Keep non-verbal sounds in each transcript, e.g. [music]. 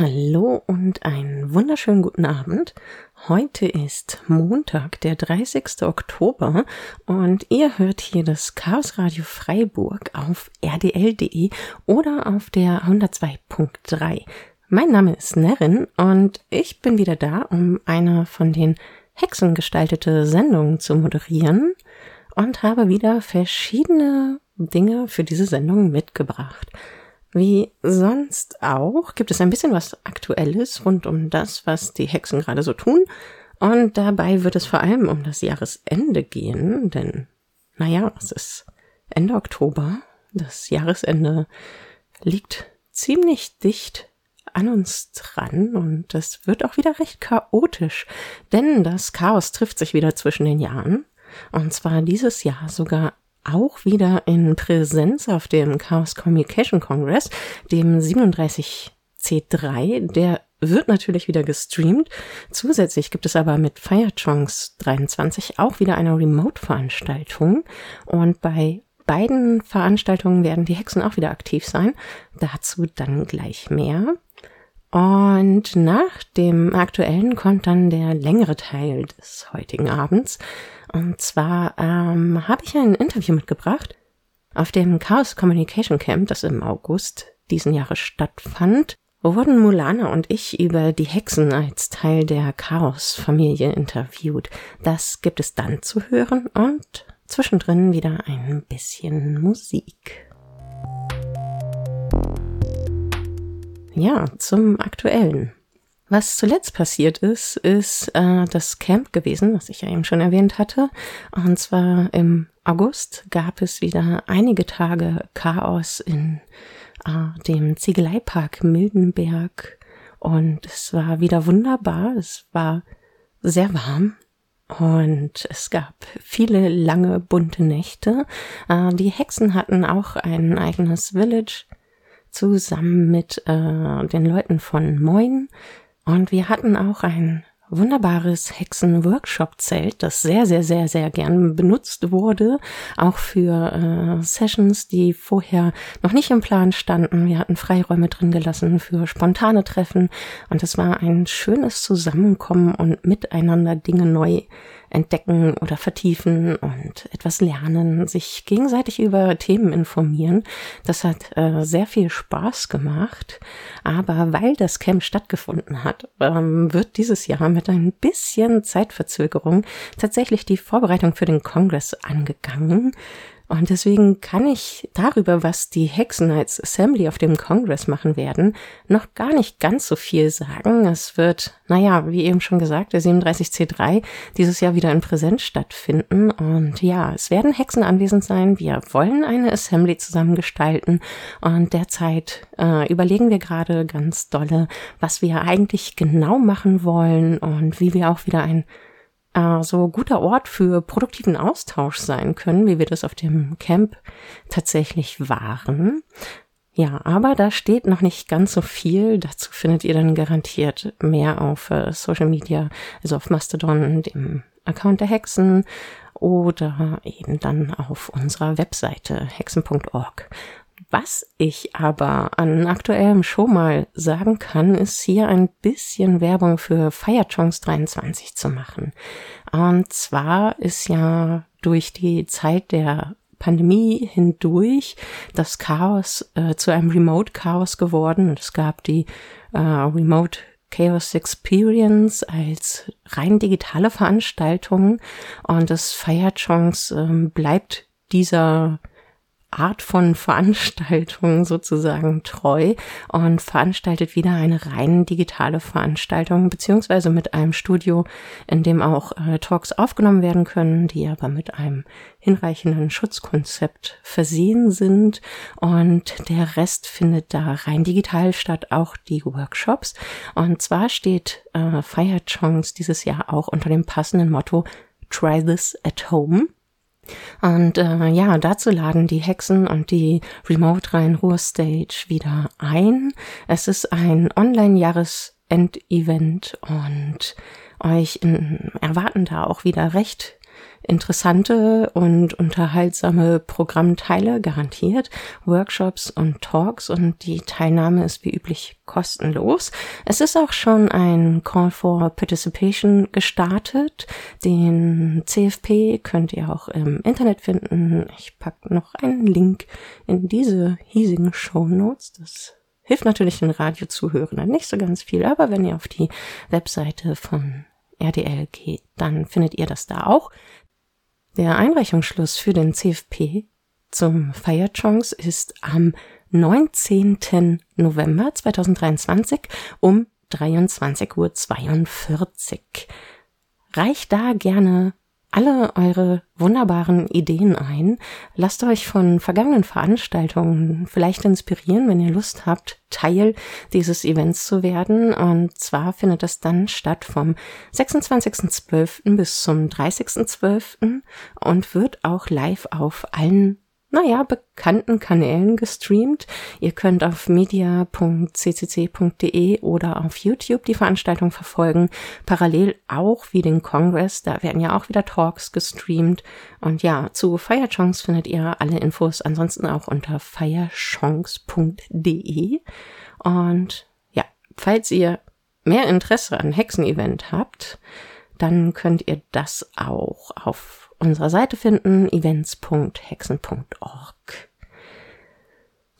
Hallo und einen wunderschönen guten Abend. Heute ist Montag, der 30. Oktober und ihr hört hier das Chaos Radio Freiburg auf rdl.de oder auf der 102.3. Mein Name ist Nerin und ich bin wieder da, um eine von den Hexen gestaltete Sendungen zu moderieren und habe wieder verschiedene Dinge für diese Sendung mitgebracht. Wie sonst auch gibt es ein bisschen was Aktuelles rund um das, was die Hexen gerade so tun. Und dabei wird es vor allem um das Jahresende gehen, denn, naja, es ist Ende Oktober. Das Jahresende liegt ziemlich dicht an uns dran und es wird auch wieder recht chaotisch, denn das Chaos trifft sich wieder zwischen den Jahren. Und zwar dieses Jahr sogar auch wieder in Präsenz auf dem Chaos Communication Congress, dem 37C3. Der wird natürlich wieder gestreamt. Zusätzlich gibt es aber mit Firechunks 23 auch wieder eine Remote-Veranstaltung. Und bei beiden Veranstaltungen werden die Hexen auch wieder aktiv sein. Dazu dann gleich mehr. Und nach dem aktuellen kommt dann der längere Teil des heutigen Abends. Und zwar ähm, habe ich ein Interview mitgebracht auf dem Chaos Communication Camp, das im August diesen Jahres stattfand, wurden Mulana und ich über die Hexen als Teil der Chaos-Familie interviewt. Das gibt es dann zu hören und zwischendrin wieder ein bisschen Musik. Ja, zum Aktuellen. Was zuletzt passiert ist, ist äh, das Camp gewesen, was ich ja eben schon erwähnt hatte. Und zwar im August gab es wieder einige Tage Chaos in äh, dem Ziegeleipark Mildenberg. Und es war wieder wunderbar. Es war sehr warm. Und es gab viele lange bunte Nächte. Äh, die Hexen hatten auch ein eigenes Village zusammen mit äh, den Leuten von Moin. Und wir hatten auch ein wunderbares Hexen-Workshop-Zelt, das sehr, sehr, sehr, sehr gern benutzt wurde, auch für äh, Sessions, die vorher noch nicht im Plan standen. Wir hatten Freiräume drin gelassen für spontane Treffen und es war ein schönes Zusammenkommen und miteinander Dinge neu entdecken oder vertiefen und etwas lernen, sich gegenseitig über Themen informieren. Das hat äh, sehr viel Spaß gemacht. Aber weil das Camp stattgefunden hat, ähm, wird dieses Jahr mit ein bisschen Zeitverzögerung tatsächlich die Vorbereitung für den Kongress angegangen. Und deswegen kann ich darüber, was die Hexen als Assembly auf dem Congress machen werden, noch gar nicht ganz so viel sagen. Es wird, naja, wie eben schon gesagt, der 37C3 dieses Jahr wieder in Präsenz stattfinden. Und ja, es werden Hexen anwesend sein. Wir wollen eine Assembly zusammen gestalten. Und derzeit äh, überlegen wir gerade ganz dolle, was wir eigentlich genau machen wollen und wie wir auch wieder ein äh, so guter Ort für produktiven Austausch sein können, wie wir das auf dem Camp tatsächlich waren. Ja, aber da steht noch nicht ganz so viel. Dazu findet ihr dann garantiert mehr auf äh, Social Media, also auf Mastodon, dem Account der Hexen oder eben dann auf unserer Webseite hexen.org. Was ich aber an aktuellem schon mal sagen kann, ist hier ein bisschen Werbung für Firechunks 23 zu machen. Und zwar ist ja durch die Zeit der Pandemie hindurch das Chaos äh, zu einem Remote Chaos geworden es gab die äh, Remote Chaos Experience als rein digitale Veranstaltung und das Firechunks äh, bleibt dieser Art von [laughs] Veranstaltung sozusagen treu und veranstaltet wieder eine rein digitale Veranstaltung, beziehungsweise mit einem Studio, in dem auch äh, Talks aufgenommen werden können, die aber mit einem hinreichenden Schutzkonzept versehen sind und der Rest findet da rein digital statt, auch die Workshops. Und zwar steht äh, Fire Chongs dieses Jahr auch unter dem passenden Motto Try this at home. Und äh, ja, dazu laden die Hexen und die Remote Rhein-Ruhr-Stage wieder ein. Es ist ein Online-Jahresend-Event und euch in, erwarten da auch wieder recht interessante und unterhaltsame Programmteile garantiert, Workshops und Talks und die Teilnahme ist wie üblich kostenlos. Es ist auch schon ein Call for Participation gestartet. Den CFP könnt ihr auch im Internet finden. Ich packe noch einen Link in diese hiesigen Show Notes. Das hilft natürlich den Radiozuhörern nicht so ganz viel, aber wenn ihr auf die Webseite von RDL geht, dann findet ihr das da auch. Der Einreichungsschluss für den CFP zum Feierchance ist am 19. November 2023 um 23.42 Uhr. Reicht da gerne alle eure wunderbaren Ideen ein. Lasst euch von vergangenen Veranstaltungen vielleicht inspirieren, wenn ihr Lust habt, Teil dieses Events zu werden. Und zwar findet es dann statt vom 26.12. bis zum 30.12. und wird auch live auf allen naja, bekannten Kanälen gestreamt. Ihr könnt auf media.ccc.de oder auf YouTube die Veranstaltung verfolgen. Parallel auch wie den Congress, da werden ja auch wieder Talks gestreamt. Und ja, zu Feierchance findet ihr alle Infos ansonsten auch unter feierchance.de. Und ja, falls ihr mehr Interesse an Hexen-Event habt, dann könnt ihr das auch auf unserer Seite finden, events.hexen.org.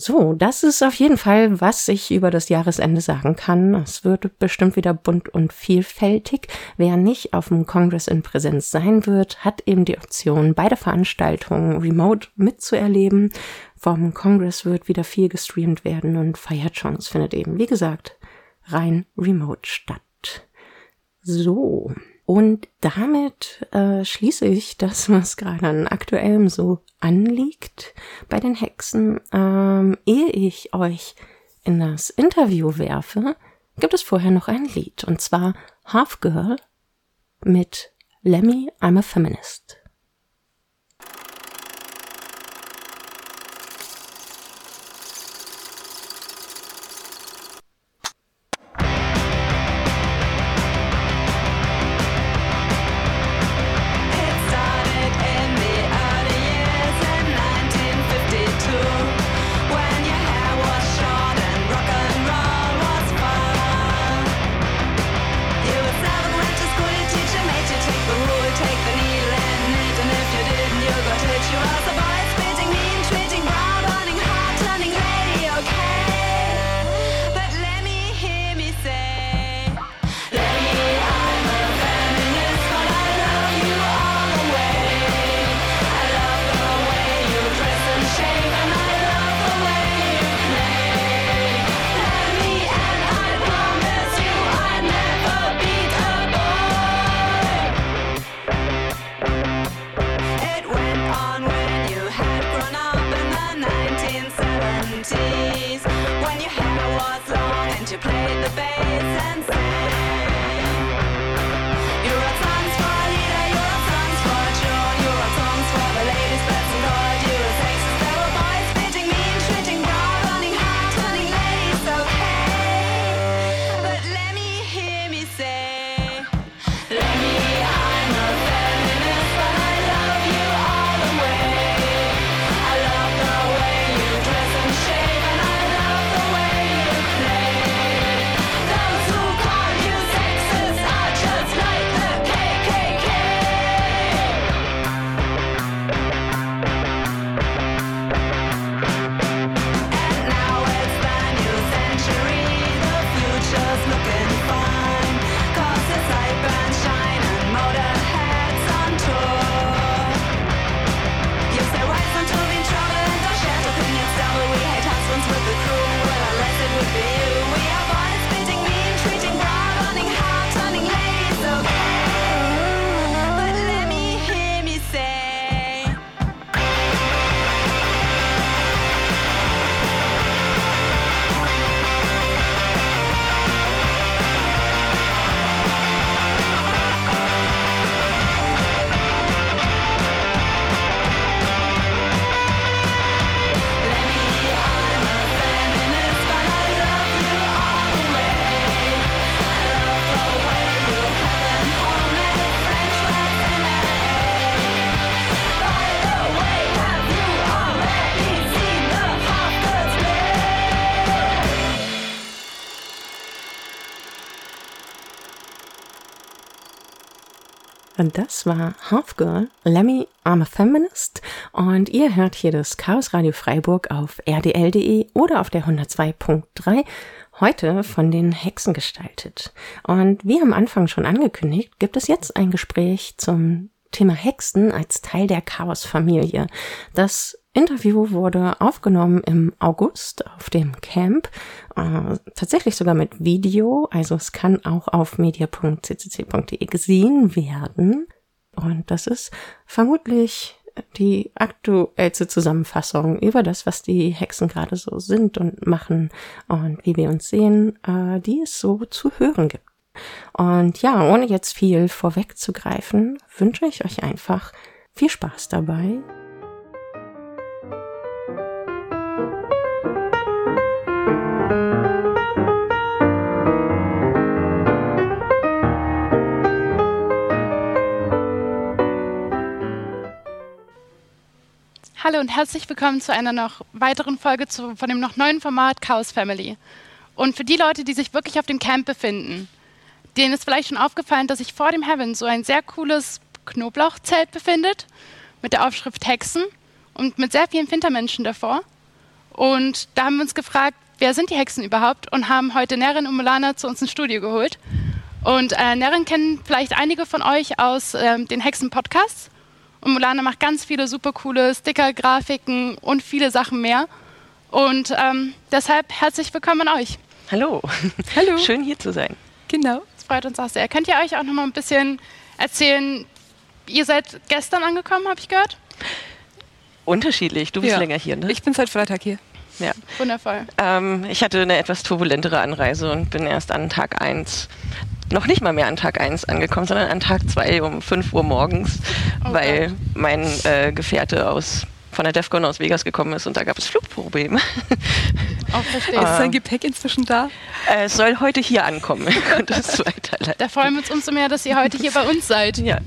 So, das ist auf jeden Fall, was ich über das Jahresende sagen kann. Es wird bestimmt wieder bunt und vielfältig. Wer nicht auf dem Kongress in Präsenz sein wird, hat eben die Option, beide Veranstaltungen remote mitzuerleben. Vom Kongress wird wieder viel gestreamt werden und Fire Chance findet eben, wie gesagt, rein remote statt. So, und damit äh, schließe ich das, was gerade an aktuellem so anliegt bei den Hexen. Ähm, ehe ich euch in das Interview werfe, gibt es vorher noch ein Lied, und zwar Half Girl mit Lemmy I'm a Feminist. Das war Half Girl, Lemmy, I'm a Feminist. Und ihr hört hier das Chaos Radio Freiburg auf rdl.de oder auf der 102.3. Heute von den Hexen gestaltet. Und wie am Anfang schon angekündigt, gibt es jetzt ein Gespräch zum Thema Hexen als Teil der Chaos-Familie. Das Interview wurde aufgenommen im August auf dem Camp, äh, tatsächlich sogar mit Video, also es kann auch auf media.ccc.de gesehen werden. Und das ist vermutlich die aktuellste Zusammenfassung über das, was die Hexen gerade so sind und machen und wie wir uns sehen, äh, die es so zu hören gibt. Und ja, ohne jetzt viel vorwegzugreifen, wünsche ich euch einfach viel Spaß dabei Hallo und herzlich willkommen zu einer noch weiteren Folge zu, von dem noch neuen Format Chaos Family. Und für die Leute, die sich wirklich auf dem Camp befinden, denen ist vielleicht schon aufgefallen, dass sich vor dem Heaven so ein sehr cooles Knoblauchzelt befindet mit der Aufschrift Hexen und mit sehr vielen Fintermenschen davor. Und da haben wir uns gefragt, wer sind die Hexen überhaupt und haben heute Nerin und Mulana zu uns ins Studio geholt. Und äh, Nerin kennen vielleicht einige von euch aus äh, den Hexen-Podcasts. Und Mulana macht ganz viele super coole Sticker, Grafiken und viele Sachen mehr. Und ähm, deshalb herzlich willkommen an euch. Hallo. [laughs] Hallo. Schön hier zu sein. Genau. Das freut uns auch sehr. Könnt ihr euch auch noch mal ein bisschen erzählen? Ihr seid gestern angekommen, habe ich gehört? Unterschiedlich. Du bist ja. länger hier, ne? Ich bin seit Freitag hier. Ja. Wundervoll. Ähm, ich hatte eine etwas turbulentere Anreise und bin erst an Tag 1 noch nicht mal mehr an Tag 1 angekommen, sondern an Tag 2 um 5 Uhr morgens, oh weil Gott. mein äh, Gefährte aus von der DEFCON aus Vegas gekommen ist und da gab es Flugprobleme. [laughs] Auch verstehe. Ist sein Gepäck inzwischen da? Äh, es soll heute hier ankommen. [laughs] da freuen wir uns umso mehr, dass ihr heute hier bei uns seid. Ja.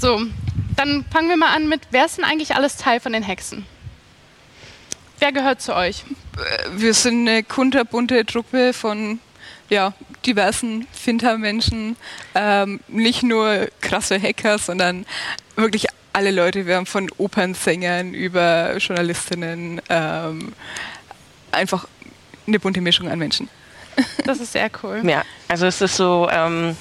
So, dann fangen wir mal an mit, wer ist denn eigentlich alles Teil von den Hexen? Wer gehört zu euch? Äh, wir sind eine kunterbunte Truppe von ja, diversen Finter-Menschen, ähm, nicht nur krasse Hacker, sondern wirklich alle Leute. Wir haben von Opernsängern über Journalistinnen ähm, einfach eine bunte Mischung an Menschen. [laughs] Das ist sehr cool. Ja, also es ist so. Ähm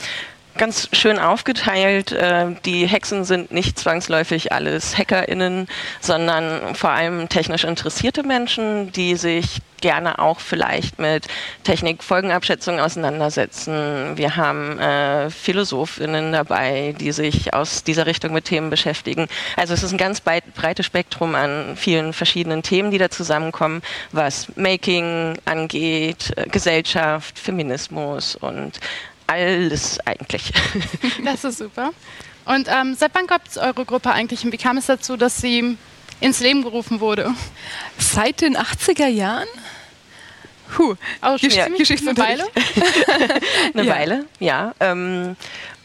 ganz schön aufgeteilt. Äh, die Hexen sind nicht zwangsläufig alles HackerInnen, sondern vor allem technisch interessierte Menschen, die sich gerne auch vielleicht mit Technikfolgenabschätzung auseinandersetzen. Wir haben äh, PhilosophInnen dabei, die sich aus dieser Richtung mit Themen beschäftigen. Also es ist ein ganz breites Spektrum an vielen verschiedenen Themen, die da zusammenkommen, was Making angeht, äh, Gesellschaft, Feminismus und alles eigentlich. [laughs] Das ist super. Und ähm, seit wann gab es eure Gruppe eigentlich und wie kam es dazu, dass sie ins Leben gerufen wurde? Seit den 80er Jahren? Puh, oh, Gesch ja. Eine Weile? [laughs] eine ja. Weile, ja. Ähm,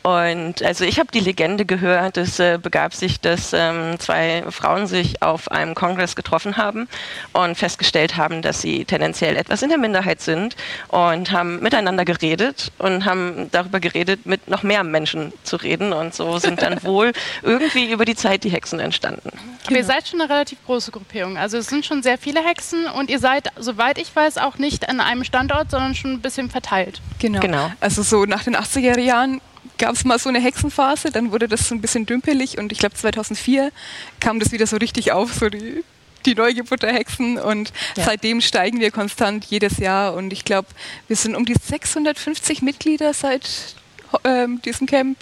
und also ich habe die Legende gehört, es äh, begab sich, dass ähm, zwei Frauen sich auf einem Kongress getroffen haben und festgestellt haben, dass sie tendenziell etwas in der Minderheit sind und haben miteinander geredet und haben darüber geredet, mit noch mehr Menschen zu reden. Und so sind dann [laughs] wohl irgendwie über die Zeit die Hexen entstanden. Aber ihr seid schon eine relativ große Gruppierung. Also es sind schon sehr viele Hexen und ihr seid, soweit ich weiß, auch nicht an einem Standort, sondern schon ein bisschen verteilt. Genau. genau. Also so nach den 80er Jahren gab es mal so eine Hexenphase, dann wurde das so ein bisschen dümpelig und ich glaube 2004 kam das wieder so richtig auf, so die, die Neugeburt der Hexen und ja. seitdem steigen wir konstant jedes Jahr und ich glaube, wir sind um die 650 Mitglieder seit ähm, diesem Camp.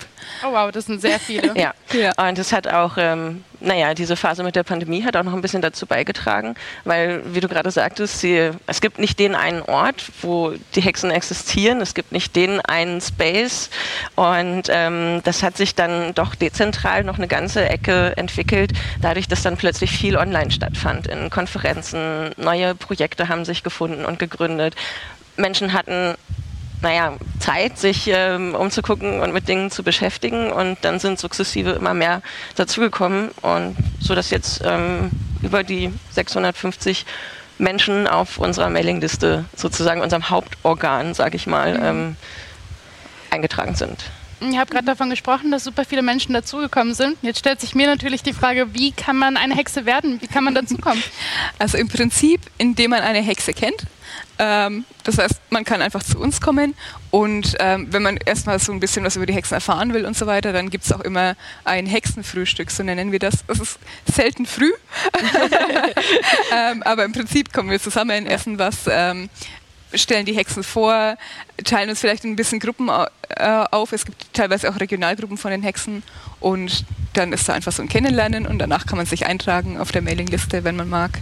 Oh wow, das sind sehr viele. ja. ja. und es hat auch, ähm, naja, diese Phase mit der Pandemie hat auch noch ein bisschen dazu beigetragen, weil, wie du gerade sagtest, sie, es gibt nicht den einen Ort, wo die Hexen existieren, es gibt nicht den einen Space. Und ähm, das hat sich dann doch dezentral noch eine ganze Ecke entwickelt, dadurch, dass dann plötzlich viel online stattfand, in Konferenzen, neue Projekte haben sich gefunden und gegründet. Menschen hatten naja, Zeit, sich ähm, umzugucken und mit Dingen zu beschäftigen. Und dann sind sukzessive immer mehr dazugekommen. Und so dass jetzt ähm, über die 650 Menschen auf unserer Mailingliste, sozusagen unserem Hauptorgan, sage ich mal, mhm. ähm, eingetragen sind. Ich habe gerade davon gesprochen, dass super viele Menschen dazugekommen sind. Jetzt stellt sich mir natürlich die Frage, wie kann man eine Hexe werden? Wie kann man dazukommen? [laughs] Also im Prinzip, indem man eine Hexe kennt. Ähm, das heißt, man kann einfach zu uns kommen und ähm, wenn man erstmal so ein bisschen was über die Hexen erfahren will und so weiter, dann gibt es auch immer ein Hexenfrühstück, so nennen wir das. Das ist selten früh, [laughs] [laughs] ähm, aber im Prinzip kommen wir zusammen, essen was, stellen die Hexen vor, teilen uns vielleicht ein bisschen Gruppen äh, auf. Es gibt teilweise auch Regionalgruppen von den Hexen und dann ist da einfach so ein Kennenlernen und danach kann man sich eintragen auf der Mailingliste, wenn man mag.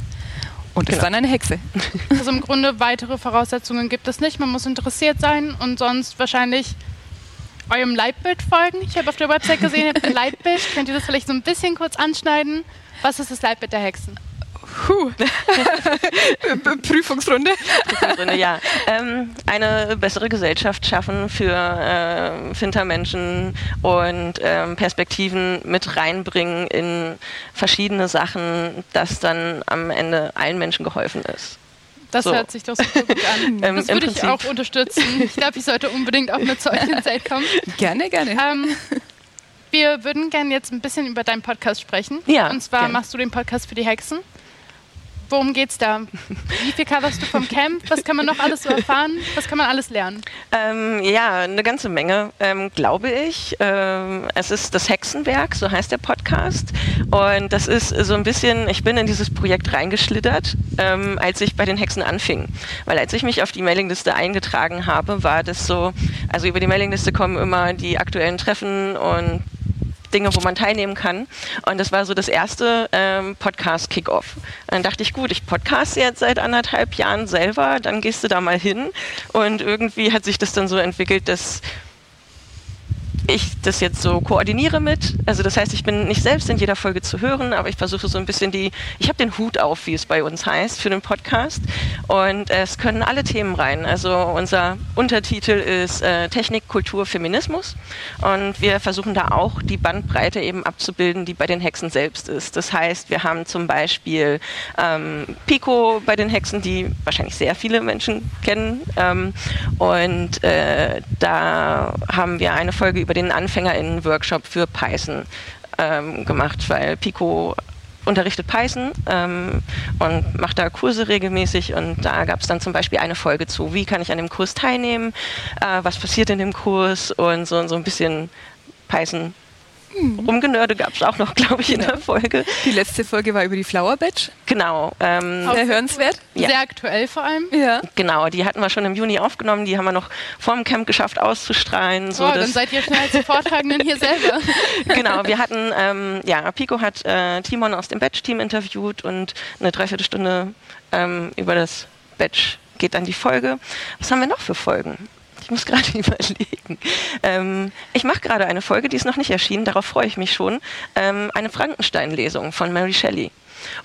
Und ist genau. dann eine Hexe. [laughs] Also im Grunde weitere Voraussetzungen gibt es nicht. Man muss interessiert sein und sonst wahrscheinlich eurem Leitbild folgen. Ich habe auf der Website gesehen, ihr habt ein Leitbild. Könnt ihr das vielleicht so ein bisschen kurz anschneiden? Was ist das Leitbild der Hexen? Puh. [laughs] Prüfungsrunde. Prüfungsrunde, ja. Ähm, eine bessere Gesellschaft schaffen für äh, Fintermenschen und ähm, Perspektiven mit reinbringen in verschiedene Sachen, dass dann am Ende allen Menschen geholfen ist. Das so. hört sich doch super gut an. [laughs] Ähm, das würde ich auch unterstützen. Ich glaube, ich sollte unbedingt auch mit solchen [laughs] Zeit kommen. Gerne, gerne. Ähm, wir würden gerne jetzt ein bisschen über deinen Podcast sprechen. Ja. Und zwar gern. machst du den Podcast für die Hexen. Worum geht's da? Wie viel coverst du vom Camp? Was kann man noch alles so erfahren? Was kann man alles lernen? Ähm, ja, eine ganze Menge, ähm, glaube ich. Ähm, es ist das Hexenwerk, so heißt der Podcast. Und das ist so ein bisschen, ich bin in dieses Projekt reingeschlittert, ähm, als ich bei den Hexen anfing. Weil als ich mich auf die Mailingliste eingetragen habe, war das so, also über die Mailingliste kommen immer die aktuellen Treffen und Dinge, wo man teilnehmen kann. Und das war so das erste ähm, Podcast-Kickoff. Dann dachte ich, gut, ich podcaste jetzt seit anderthalb Jahren selber, dann gehst du da mal hin. Und irgendwie hat sich das dann so entwickelt, dass ich das jetzt so koordiniere mit. Also das heißt, ich bin nicht selbst in jeder Folge zu hören, aber ich versuche so ein bisschen die, ich habe den Hut auf, wie es bei uns heißt, für den Podcast. Und es können alle Themen rein. Also unser Untertitel ist äh, Technik, Kultur, Feminismus. Und wir versuchen da auch die Bandbreite eben abzubilden, die bei den Hexen selbst ist. Das heißt, wir haben zum Beispiel ähm, Pico bei den Hexen, die wahrscheinlich sehr viele Menschen kennen. Ähm, und äh, da haben wir eine Folge über den AnfängerInnen-Workshop für Python ähm, gemacht, weil Pico unterrichtet Python ähm, und macht da Kurse regelmäßig und da gab es dann zum Beispiel eine Folge zu, wie kann ich an dem Kurs teilnehmen, äh, was passiert in dem Kurs und so, so ein bisschen Python. Rumgenörde gab es auch noch, [laughs] glaube ich, in der Folge. Die letzte Folge war über die Flower Badge. Genau. Ähm, Sehr hörenswert. Ja. Sehr aktuell vor allem. Ja. Genau, die hatten wir schon im Juni aufgenommen. Die haben wir noch vor dem Camp geschafft auszustrahlen. So oh, dann seid ihr schnell als [laughs] Vortragenden hier selber. genau, wir hatten, ähm, ja, Pico hat äh, Timon aus dem Badge-Team interviewt und eine Dreiviertelstunde ähm, über das Badge geht dann die Folge. Was haben wir noch für Folgen? Ich muss [laughs] gerade überlegen. Ähm, ich mache gerade eine Folge, die ist noch nicht erschienen, darauf freue ich mich schon. Ähm, eine Frankenstein-Lesung von Mary Shelley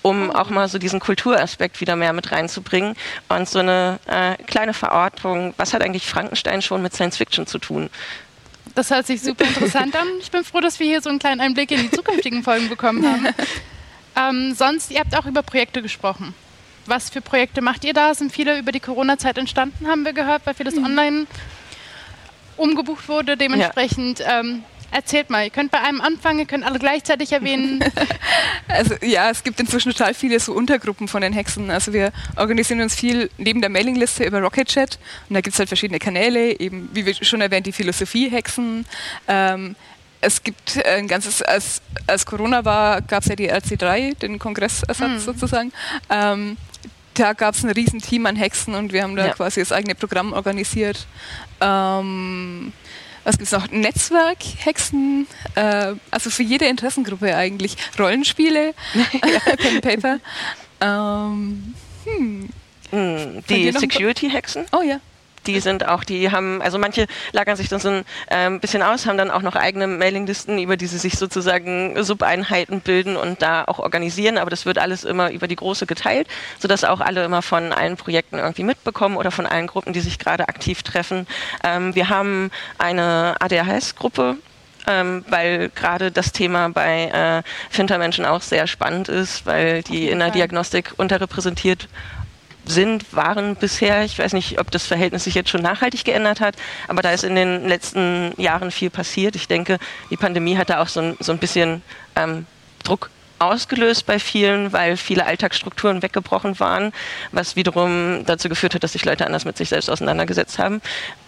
um oh. auch mal so diesen Kulturaspekt wieder mehr mit reinzubringen und so eine äh, kleine Verortung, was hat eigentlich Frankenstein schon mit Science Fiction zu tun? Das hört sich super interessant an. Ich bin froh, dass wir hier so einen kleinen Einblick in die zukünftigen Folgen bekommen haben. [laughs] Ähm, sonst, ihr habt auch über Projekte gesprochen. Was für Projekte macht ihr da? Sind viele über die Corona-Zeit entstanden, haben wir gehört, weil vieles mhm. online umgebucht wurde. Dementsprechend ja. ähm, erzählt mal, ihr könnt bei einem anfangen, ihr könnt alle gleichzeitig erwähnen. [laughs] also ja, es gibt inzwischen total viele so Untergruppen von den Hexen. Also wir organisieren uns viel neben der Mailingliste über Rocket Chat und da gibt es halt verschiedene Kanäle, eben wie wir schon erwähnt, die Philosophie-Hexen. Ähm, es gibt ein ganzes, als, als Corona war, gab es ja die RC3, den Kongressersatz mhm. sozusagen. Ähm, da gab es ein Riesenteam an Hexen und wir haben da ja. quasi das eigene Programm organisiert. Ähm, was gibt es noch? Netzwerk, Hexen, äh, also für jede Interessengruppe eigentlich. Rollenspiele, [laughs] [laughs] Pen Paper. Ähm, hm. hm die Security-Hexen? Oh ja die sind auch, die haben, also manche lagern sich dann so ein ähm, bisschen aus, haben dann auch noch eigene Mailinglisten, über die sie sich sozusagen Subeinheiten bilden und da auch organisieren, aber das wird alles immer über die große geteilt, sodass auch alle immer von allen Projekten irgendwie mitbekommen oder von allen Gruppen, die sich gerade aktiv treffen. Ähm, wir haben eine ADHS-Gruppe, ähm, weil gerade das Thema bei äh, Fintermenschen auch sehr spannend ist, weil die in der Diagnostik unterrepräsentiert sind, waren bisher. Ich weiß nicht, ob das Verhältnis sich jetzt schon nachhaltig geändert hat, aber da ist in den letzten Jahren viel passiert. Ich denke, die Pandemie hat da auch so ein, so ein bisschen ähm, Druck ausgelöst bei vielen, weil viele Alltagsstrukturen weggebrochen waren, was wiederum dazu geführt hat, dass sich Leute anders mit sich selbst auseinandergesetzt haben.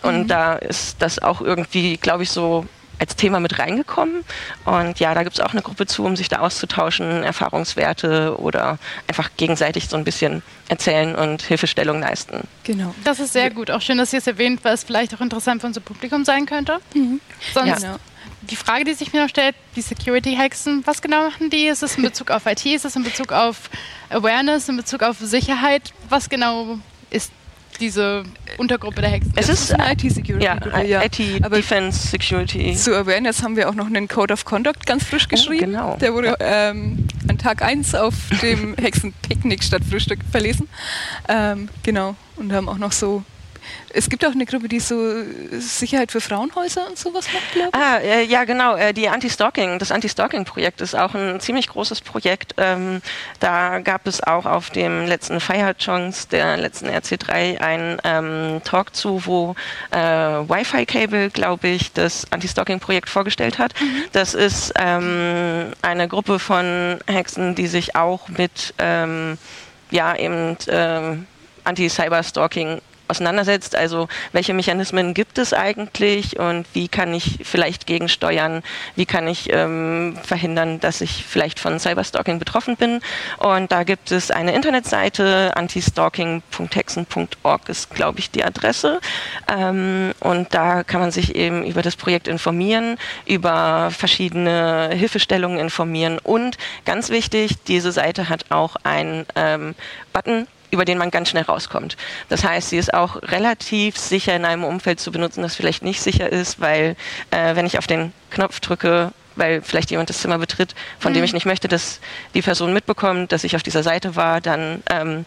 Und mhm. da ist das auch irgendwie, glaube ich, so als Thema mit reingekommen. Und ja, da gibt es auch eine Gruppe zu, um sich da auszutauschen, Erfahrungswerte oder einfach gegenseitig so ein bisschen erzählen und Hilfestellung leisten. Genau. Das ist sehr gut. Auch schön, dass ihr es erwähnt, weil es vielleicht auch interessant für unser Publikum sein könnte. Mhm. Sonst ja. die Frage, die sich mir noch stellt, die Security-Hexen, was genau machen die? Ist es in Bezug auf IT? Ist es in Bezug auf Awareness, in Bezug auf Sicherheit? Was genau ist diese Untergruppe der Hexen. Es ist eine IT-Security. Ja, ja. IT-Defense Security. Zu Awareness haben wir auch noch einen Code of Conduct ganz frisch oh, geschrieben. Oh, genau. Der wurde ähm, an Tag 1 auf dem [laughs] Hexenpicknick statt Frühstück verlesen. Ähm, genau. Und haben auch noch so es gibt auch eine Gruppe, die so Sicherheit für Frauenhäuser und sowas macht, glaube ich. Ah, äh, ja, genau. Äh, die Anti-Stalking, das Anti-Stalking-Projekt ist auch ein ziemlich großes Projekt. Ähm, da gab es auch auf dem letzten Fire Chance, der letzten RC3, einen ähm, Talk zu, wo äh, Wi-Fi-Cable, glaube ich, das Anti-Stalking-Projekt vorgestellt hat. Mhm. Das ist ähm, eine Gruppe von Hexen, die sich auch mit ähm, ja, eben ähm, Anti-Cyber-Stalking auseinandersetzt. Also welche Mechanismen gibt es eigentlich und wie kann ich vielleicht gegensteuern, wie kann ich ähm, verhindern, dass ich vielleicht von Cyberstalking betroffen bin. Und da gibt es eine Internetseite, antistalking.hexen.org ist, glaube ich, die Adresse. Ähm, und da kann man sich eben über das Projekt informieren, über verschiedene Hilfestellungen informieren und ganz wichtig, diese Seite hat auch einen ähm, Button über den man ganz schnell rauskommt. Das heißt, sie ist auch relativ sicher in einem Umfeld zu benutzen, das vielleicht nicht sicher ist, weil äh, wenn ich auf den Knopf drücke, weil vielleicht jemand das Zimmer betritt, von mhm. dem ich nicht möchte, dass die Person mitbekommt, dass ich auf dieser Seite war, dann ähm,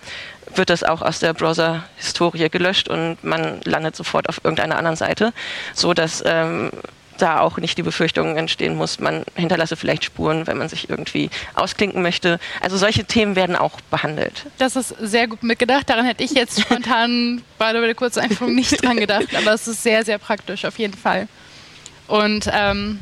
wird das auch aus der Browser-Historie gelöscht und man landet sofort auf irgendeiner anderen Seite, so dass ähm, da auch nicht die Befürchtung entstehen muss, man hinterlasse vielleicht Spuren, wenn man sich irgendwie ausklinken möchte. Also solche Themen werden auch behandelt. Das ist sehr gut mitgedacht. Daran hätte ich jetzt spontan bei der kurzen Einführung nicht dran gedacht, aber es ist sehr, sehr praktisch auf jeden Fall. Und ähm,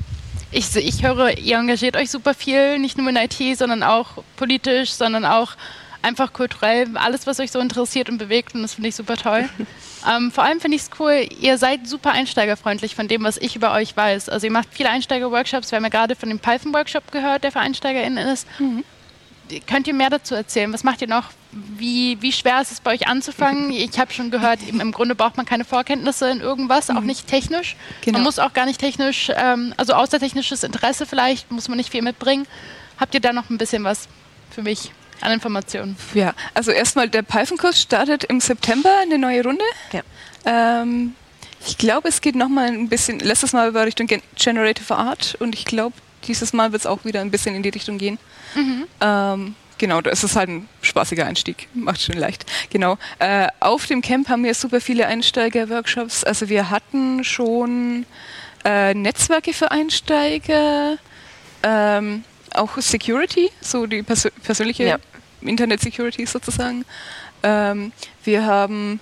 ich, ich höre, ihr engagiert euch super viel, nicht nur in IT, sondern auch politisch, sondern auch einfach kulturell, alles, was euch so interessiert und bewegt und das finde ich super toll. [laughs] ähm, vor allem finde ich es cool, ihr seid super einsteigerfreundlich von dem, was ich über euch weiß. Also ihr macht viele Einsteiger-Workshops, wir haben ja gerade von dem Python-Workshop gehört, der für EinsteigerInnen ist. Mhm. Könnt ihr mehr dazu erzählen? Was macht ihr noch? Wie, wie schwer ist es bei euch anzufangen? [laughs] Ich habe schon gehört, im Grunde braucht man keine Vorkenntnisse in irgendwas, mhm. auch nicht technisch. Genau. Man muss auch gar nicht technisch, ähm, also außer technisches Interesse vielleicht, muss man nicht viel mitbringen. Habt ihr da noch ein bisschen was für mich? An Informationen? Ja, also erstmal der Python-Kurs startet im September eine neue Runde. Ja. Ähm, ich glaube, es geht nochmal ein bisschen, letztes Mal war Richtung Generative Art und ich glaube, dieses Mal wird es auch wieder ein bisschen in die Richtung gehen. Mhm. Ähm, genau, das ist halt ein spaßiger Einstieg, macht schön leicht. Genau. Äh, auf dem Camp haben wir super viele Einsteiger-Workshops. Also wir hatten schon äh, Netzwerke für Einsteiger, ähm, auch Security, so die pers persönliche ja. Internet Security sozusagen. Ähm, wir haben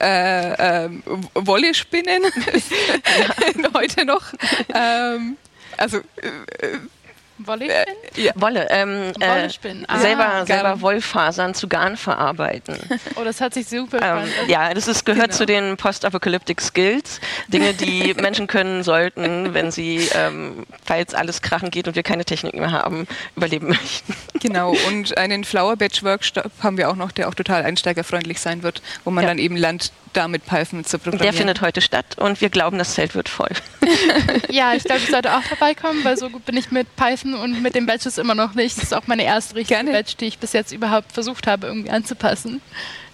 äh, äh, Wolle-Spinnen [laughs] heute noch. Ähm, also äh, Wolle äh, ja. Wolle. Ähm, Wolle spinnen. Äh, ah, selber, selber Wollfasern zu Garn verarbeiten. [laughs] Oh, das hat sich super ähm, Ja, das ist, gehört genau. zu den Post-Apocalyptic Skills. Dinge, die [laughs] Menschen können sollten, wenn sie, ähm, falls alles krachen geht und wir keine Technik mehr haben, überleben möchten. Genau, [laughs] und einen Flower Badge Workshop haben wir auch noch, der auch total einsteigerfreundlich sein wird, wo man ja. dann eben lernt, damit Python zu programmieren. Der findet heute statt und wir glauben, das Zelt wird voll. [laughs] ja, ich glaube, ich sollte auch vorbeikommen, weil so gut bin ich mit Python und mit den Badges immer noch nicht. Das ist auch meine erste richtige Gerne. Badge, die ich bis jetzt überhaupt versucht habe, irgendwie anzupassen.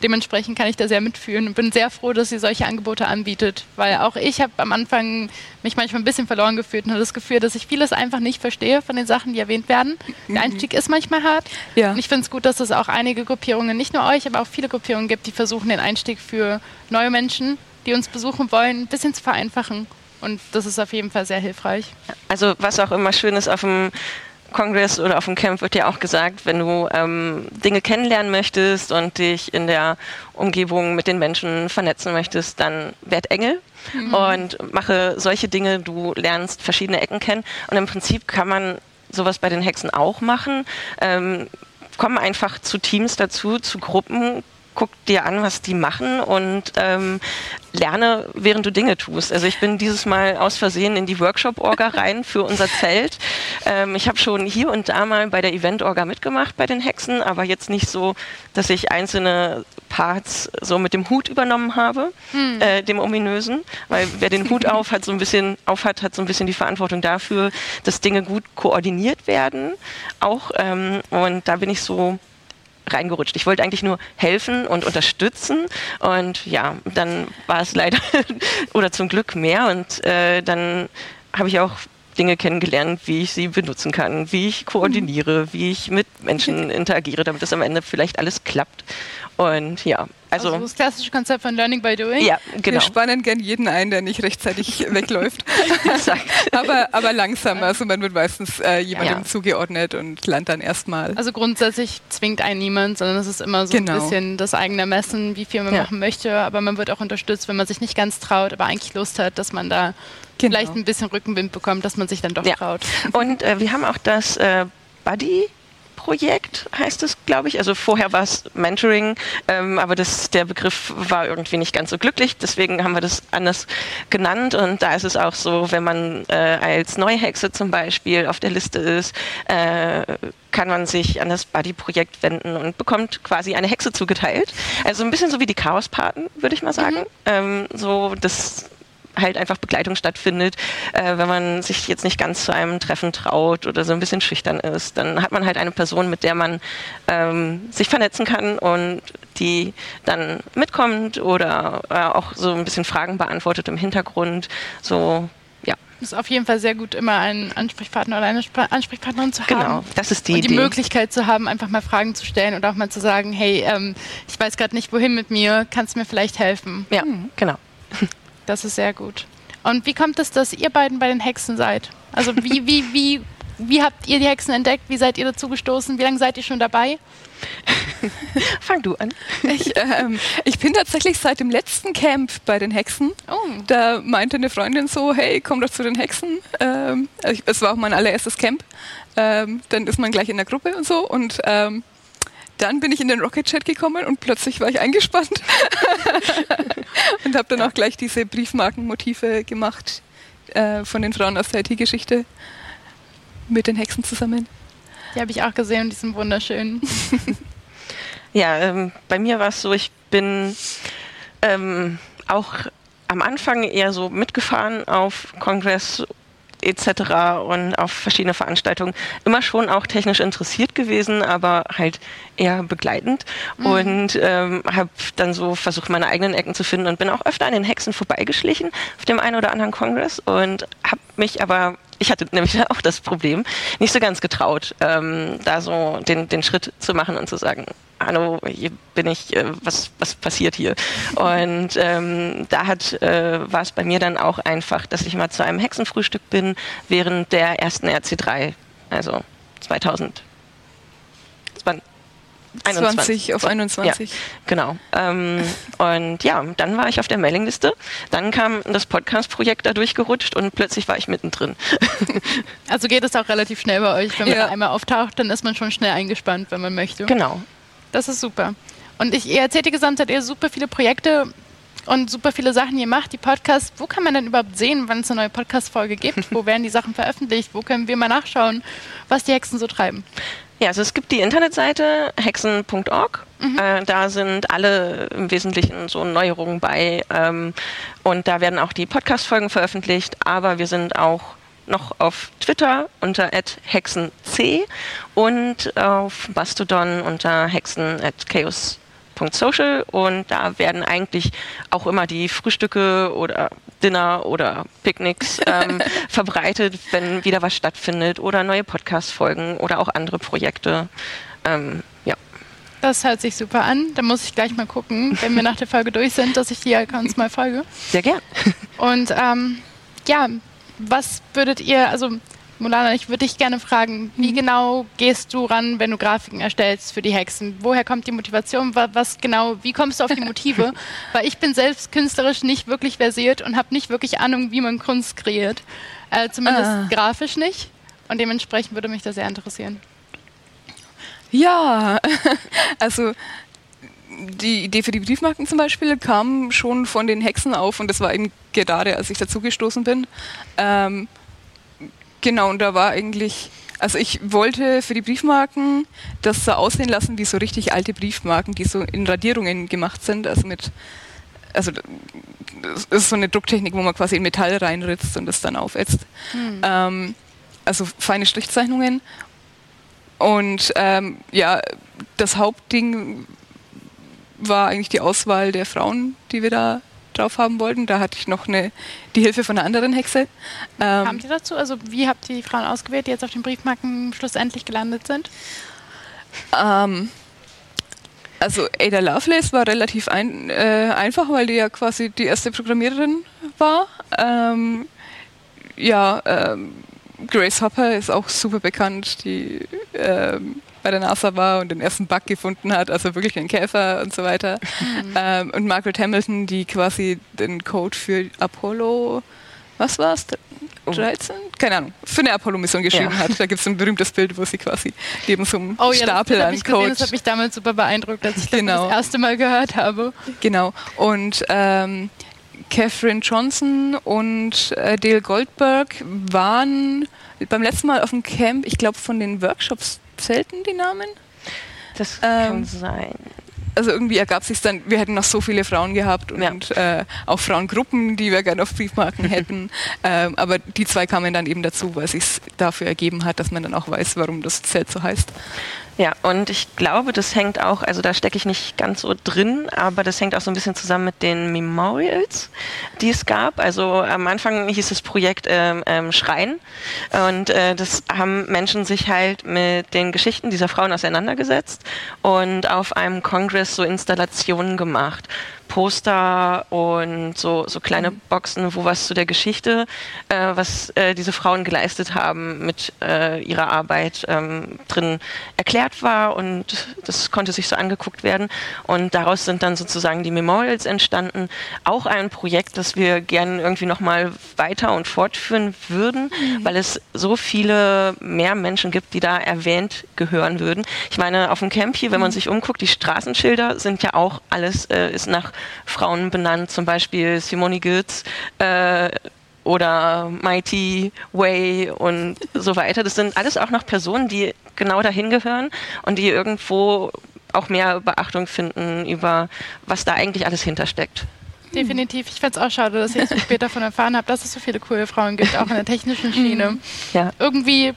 Dementsprechend kann ich da sehr mitfühlen und bin sehr froh, dass sie solche Angebote anbietet, weil auch ich habe am Anfang mich manchmal ein bisschen verloren gefühlt und habe das Gefühl, dass ich vieles einfach nicht verstehe von den Sachen, die erwähnt werden. Der mhm. Einstieg ist manchmal hart. Ja. Und ich finde es gut, dass es auch einige Gruppierungen, nicht nur euch, aber auch viele Gruppierungen gibt, die versuchen, den Einstieg für neue Menschen, die uns besuchen wollen, ein bisschen zu vereinfachen. Und das ist auf jeden Fall sehr hilfreich. Also was auch immer schön ist auf dem Kongress oder auf dem Camp wird ja auch gesagt, wenn du ähm, Dinge kennenlernen möchtest und dich in der Umgebung mit den Menschen vernetzen möchtest, dann werd Engel mhm. und mache solche Dinge. Du lernst verschiedene Ecken kennen und im Prinzip kann man sowas bei den Hexen auch machen. Ähm, kommen einfach zu Teams dazu, zu Gruppen, guck dir an, was die machen und ähm, lerne, während du Dinge tust. Also ich bin dieses Mal aus Versehen in die Workshop-Orga [laughs] rein für unser Zelt. Ähm, ich habe schon hier und da mal bei der Event-Orga mitgemacht bei den Hexen, aber jetzt nicht so, dass ich einzelne Parts so mit dem Hut übernommen habe, hm. äh, dem ominösen, weil wer den Hut auf hat, so ein bisschen auf hat, hat so ein bisschen die Verantwortung dafür, dass Dinge gut koordiniert werden. Auch ähm, und da bin ich so reingerutscht. Ich wollte eigentlich nur helfen und unterstützen und ja, dann war es leider [laughs] oder zum Glück mehr und äh, dann habe ich auch Dinge kennengelernt, wie ich sie benutzen kann, wie ich koordiniere, wie ich mit Menschen [laughs] interagiere, damit das am Ende vielleicht alles klappt. Und ja, also, also, das klassische Konzept von Learning by Doing. Ja, genau. Wir spannen gern jeden ein, der nicht rechtzeitig [laughs] wegläuft. aber, aber langsamer. Also man wird meistens äh, jemandem ja. zugeordnet und lernt dann erstmal. Also grundsätzlich zwingt einen niemand, sondern es ist immer so genau. ein bisschen das eigene Messen, wie viel man ja. machen möchte. Aber man wird auch unterstützt, wenn man sich nicht ganz traut, aber eigentlich Lust hat, dass man da genau. vielleicht ein bisschen Rückenwind bekommt, dass man sich dann doch ja. traut. Und äh, wir haben auch das äh, Buddy Projekt heißt es, glaube ich. Also vorher war es Mentoring, ähm, aber das, der Begriff war irgendwie nicht ganz so glücklich. Deswegen haben wir das anders genannt. Und da ist es auch so, wenn man äh, als Neuhexe zum Beispiel auf der Liste ist, äh, kann man sich an das Buddy-Projekt wenden und bekommt quasi eine Hexe zugeteilt. Also ein bisschen so wie die Chaos-Paten, würde ich mal sagen. Mhm. Ähm, so das halt einfach Begleitung stattfindet. Äh, wenn man sich jetzt nicht ganz zu einem Treffen traut oder so ein bisschen schüchtern ist, dann hat man halt eine Person, mit der man ähm, sich vernetzen kann und die dann mitkommt oder äh, auch so ein bisschen Fragen beantwortet im Hintergrund. So, ist auf jeden Fall sehr gut, immer einen Ansprechpartner oder eine Sp Ansprechpartnerin zu haben. Genau, das ist die und die Idee. Möglichkeit zu haben, einfach mal Fragen zu stellen und auch mal zu sagen, hey, ähm, ich weiß gerade nicht, wohin mit mir, kannst du mir vielleicht helfen? Ja, hm. genau. Das ist sehr gut. Und wie kommt es, dass ihr beiden bei den Hexen seid? Also wie, [laughs] wie, wie, wie habt ihr die Hexen entdeckt? Wie seid ihr dazu gestoßen? Wie lange seid ihr schon dabei? [laughs] Fang du an. Ich, ähm, ich, bin tatsächlich seit dem letzten Camp bei den Hexen. Oh. Da meinte eine Freundin so, hey, komm doch zu den Hexen. Ähm, es war auch mein allererstes Camp. Ähm, dann ist man gleich in der Gruppe und so. Und ähm, dann bin ich in den Rocket Chat gekommen und plötzlich war ich eingespannt [laughs] und habe dann auch gleich diese Briefmarkenmotive gemacht äh, von den Frauen aus der IT-Geschichte mit den Hexen zusammen. Die habe ich auch gesehen und die sind wunderschön. [laughs] ja, ähm, bei mir war es so, ich bin ähm, auch am Anfang eher so mitgefahren auf Kongress etc. und auf verschiedene Veranstaltungen immer schon auch technisch interessiert gewesen, aber halt eher begleitend mhm. und ähm, habe dann so versucht, meine eigenen Ecken zu finden und bin auch öfter an den Hexen vorbeigeschlichen auf dem einen oder anderen Kongress und habe mich aber ich hatte nämlich [laughs] auch das Problem, nicht so ganz getraut, ähm, da so den, den Schritt zu machen und zu sagen, hallo, hier bin ich, äh, was, was passiert hier? Und ähm, da äh, war es bei mir dann auch einfach, dass ich mal zu einem Hexenfrühstück bin während der ersten RC3, also 2000. 21 auf 21. Ja, genau. Ähm, und ja, dann war ich auf der Mailingliste. Dann kam das Podcast-Projekt da durchgerutscht und plötzlich war ich mittendrin. [laughs] Also geht es auch relativ schnell bei euch. Wenn man ja. einmal auftaucht, dann ist man schon schnell eingespannt, wenn man möchte. Genau. Das ist super. Und ich, ihr erzählt die Gesamtheit, ihr super viele Projekte und super viele Sachen ihr macht, die Podcasts. Wo kann man denn überhaupt sehen, wann es eine neue Podcast-Folge gibt? [laughs] Wo werden die Sachen veröffentlicht? Wo können wir mal nachschauen, was die Hexen so treiben? Ja, also es gibt die Internetseite hexen.org. Mhm. Äh, da sind alle im Wesentlichen so Neuerungen bei. Ähm, und da werden auch die Podcast-Folgen veröffentlicht. Aber wir sind auch noch auf Twitter unter hexenc und auf Mastodon unter hexen@chaos Social und da werden eigentlich auch immer die Frühstücke oder Dinner oder Picknicks [laughs] ähm, verbreitet, wenn wieder was stattfindet oder neue Podcast-Folgen oder auch andere Projekte. Ähm, ja. Das hört sich super an. Da muss ich gleich mal gucken, wenn wir nach der Folge durch sind, dass ich die Accounts mal folge. Sehr gern. Und ähm, ja, was würdet ihr, also Mulana, ich würde dich gerne fragen, wie mhm. genau gehst du ran, wenn du Grafiken erstellst für die Hexen? Woher kommt die Motivation? Was genau, wie kommst du auf die Motive? [laughs] Weil ich bin selbst künstlerisch nicht wirklich versiert und habe nicht wirklich Ahnung, wie man Kunst kreiert. Äh, zumindest ah. grafisch nicht. Und dementsprechend würde mich das sehr interessieren. Ja, [laughs] also die Idee für die Briefmarken zum Beispiel kam schon von den Hexen auf und das war eben gerade, als ich dazugestoßen bin. Ähm, genau, und da war eigentlich, also ich wollte für die Briefmarken das so aussehen lassen wie so richtig alte Briefmarken, die so in Radierungen gemacht sind, also mit, also das ist so eine Drucktechnik, wo man quasi in Metall reinritzt und das dann aufätzt. Hm. Ähm, also feine Strichzeichnungen. Und ähm, ja, das Hauptding war eigentlich die Auswahl der Frauen, die wir da drauf haben wollten. Da hatte ich noch eine, die Hilfe von einer anderen Hexe. Ähm, Kamt ihr dazu? Also wie habt ihr die Frauen ausgewählt, die jetzt auf den Briefmarken schlussendlich gelandet sind? Ähm, also Ada Lovelace war relativ ein, äh, einfach, weil die ja quasi die erste Programmiererin war. Ähm, ja, ähm, Grace Hopper ist auch super bekannt, die ähm, bei der NASA war und den ersten Bug gefunden hat, also wirklich einen Käfer und so weiter. Mhm. Ähm, und Margaret Hamilton, die quasi den Code für Apollo, was war es? 13? Keine Ahnung, für eine Apollo-Mission geschrieben ja. hat. Da gibt es ein berühmtes Bild, wo sie quasi neben so einem oh, Stapel ja, an Code. Gesehen, das hat mich damals super beeindruckt, als ich genau. das, das erste Mal gehört habe. Genau. Und ähm, Catherine Johnson und äh, Dale Goldberg waren beim letzten Mal auf dem Camp, ich glaube, von den Workshops selten die Namen. Das kann ähm, sein. Also irgendwie ergab sich dann, wir hätten noch so viele Frauen gehabt und ja. äh, auch Frauengruppen, die wir gerne auf Briefmarken hätten. [laughs] ähm, aber die zwei kamen dann eben dazu, weil es sich dafür ergeben hat, dass man dann auch weiß, warum das Zelt so heißt. Ja, und ich glaube, das hängt auch, also da stecke ich nicht ganz so drin, aber das hängt auch so ein bisschen zusammen mit den Memorials, die es gab. Also am Anfang hieß das Projekt ähm, ähm, Schrein und äh, das haben Menschen sich halt mit den Geschichten dieser Frauen auseinandergesetzt und auf einem Kongress so Installationen gemacht. Poster und so, so kleine mhm. Boxen, wo was zu der Geschichte, äh, was äh, diese Frauen geleistet haben, mit äh, ihrer Arbeit ähm, drin erklärt war und das konnte sich so angeguckt werden. Und daraus sind dann sozusagen die Memorials entstanden. Auch ein Projekt, das wir gerne irgendwie nochmal weiter und fortführen würden, mhm. weil es so viele mehr Menschen gibt, die da erwähnt gehören würden. Ich meine, auf dem Camp hier, wenn man mhm. sich umguckt, die Straßenschilder sind ja auch alles, äh, ist nach Frauen benannt, zum Beispiel Simone Giltz äh, oder Mighty Way und so weiter. Das sind alles auch noch Personen, die genau dahin gehören und die irgendwo auch mehr Beachtung finden über, was da eigentlich alles hintersteckt. Definitiv. Ich fände es auch schade, dass ich so spät davon erfahren habe, dass es so viele coole Frauen gibt, auch in der technischen Schiene. Ja. Irgendwie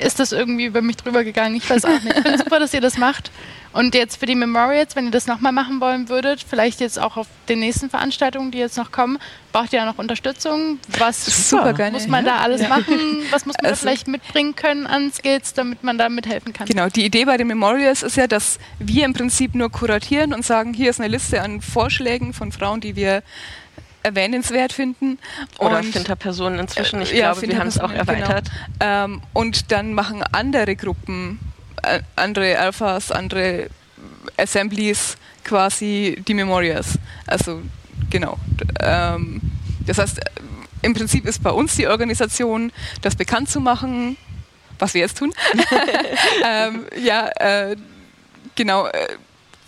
ist das irgendwie über mich drüber gegangen. Ich weiß auch nicht. Ich finde super, dass ihr das macht. Und jetzt für die Memorials, wenn ihr das nochmal machen wollen würdet, vielleicht jetzt auch auf den nächsten Veranstaltungen, die jetzt noch kommen, braucht ihr ja noch Unterstützung? Was Super, geil, muss man ja. da alles ja. machen? Was muss man also, da vielleicht mitbringen können an Skills, damit man da mithelfen kann? Genau, die Idee bei den Memorials ist ja, dass wir im Prinzip nur kuratieren und sagen, hier ist eine Liste an Vorschlägen von Frauen, die wir erwähnenswert finden. Oder Finterpersonen inzwischen. Ich ja, glaube, wir haben es auch erweitert. Genau. Ähm, und dann machen andere Gruppen, äh, andere Alphas, andere Assemblies quasi die Memorias. Also genau. Ähm, das heißt, äh, im Prinzip ist bei uns die Organisation, das bekannt zu machen, was wir jetzt tun. [laughs] ähm, ja, äh, genau. Äh,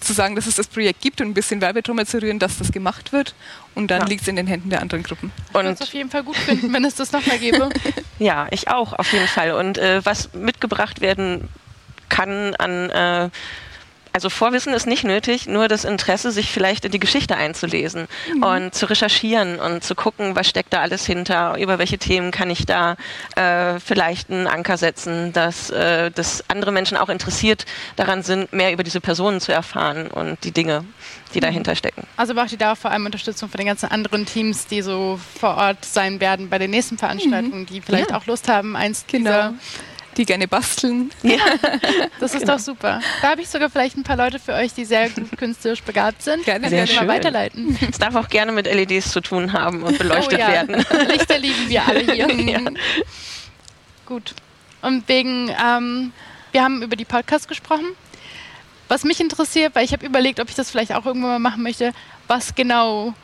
zu sagen, dass es das Projekt gibt und ein bisschen Werbetrommel zu rühren, dass das gemacht wird. Und dann ja. liegt es in den Händen der anderen Gruppen. Ich würde es auf jeden Fall gut finden, wenn es das nochmal gäbe. [laughs] ja, ich auch, auf jeden Fall. Und äh, was mitgebracht werden kann an äh, also Vorwissen ist nicht nötig, nur das Interesse, sich vielleicht in die Geschichte einzulesen mhm. und zu recherchieren und zu gucken, was steckt da alles hinter, über welche Themen kann ich da äh, vielleicht einen Anker setzen, dass, äh, dass andere Menschen auch interessiert daran sind, mehr über diese Personen zu erfahren und die Dinge, die mhm. dahinter stecken. Also braucht ihr da vor allem Unterstützung von den ganzen anderen Teams, die so vor Ort sein werden bei den nächsten Veranstaltungen, mhm. die vielleicht ja. auch Lust haben, eins genau. dieser die gerne basteln. Ja, [laughs] das ist genau. doch super. Da habe ich sogar vielleicht ein paar Leute für euch, die sehr gut künstlerisch begabt sind. Gerne, sehr schön. mal weiterleiten. Es darf auch gerne mit LEDs zu tun haben und beleuchtet oh, ja. werden. [laughs] Lichter lieben wir alle hier. [laughs] Ja. gut. Und wegen, ähm, wir haben über die Podcasts gesprochen. Was mich interessiert, weil ich habe überlegt, ob ich das vielleicht auch irgendwann mal machen möchte, was genau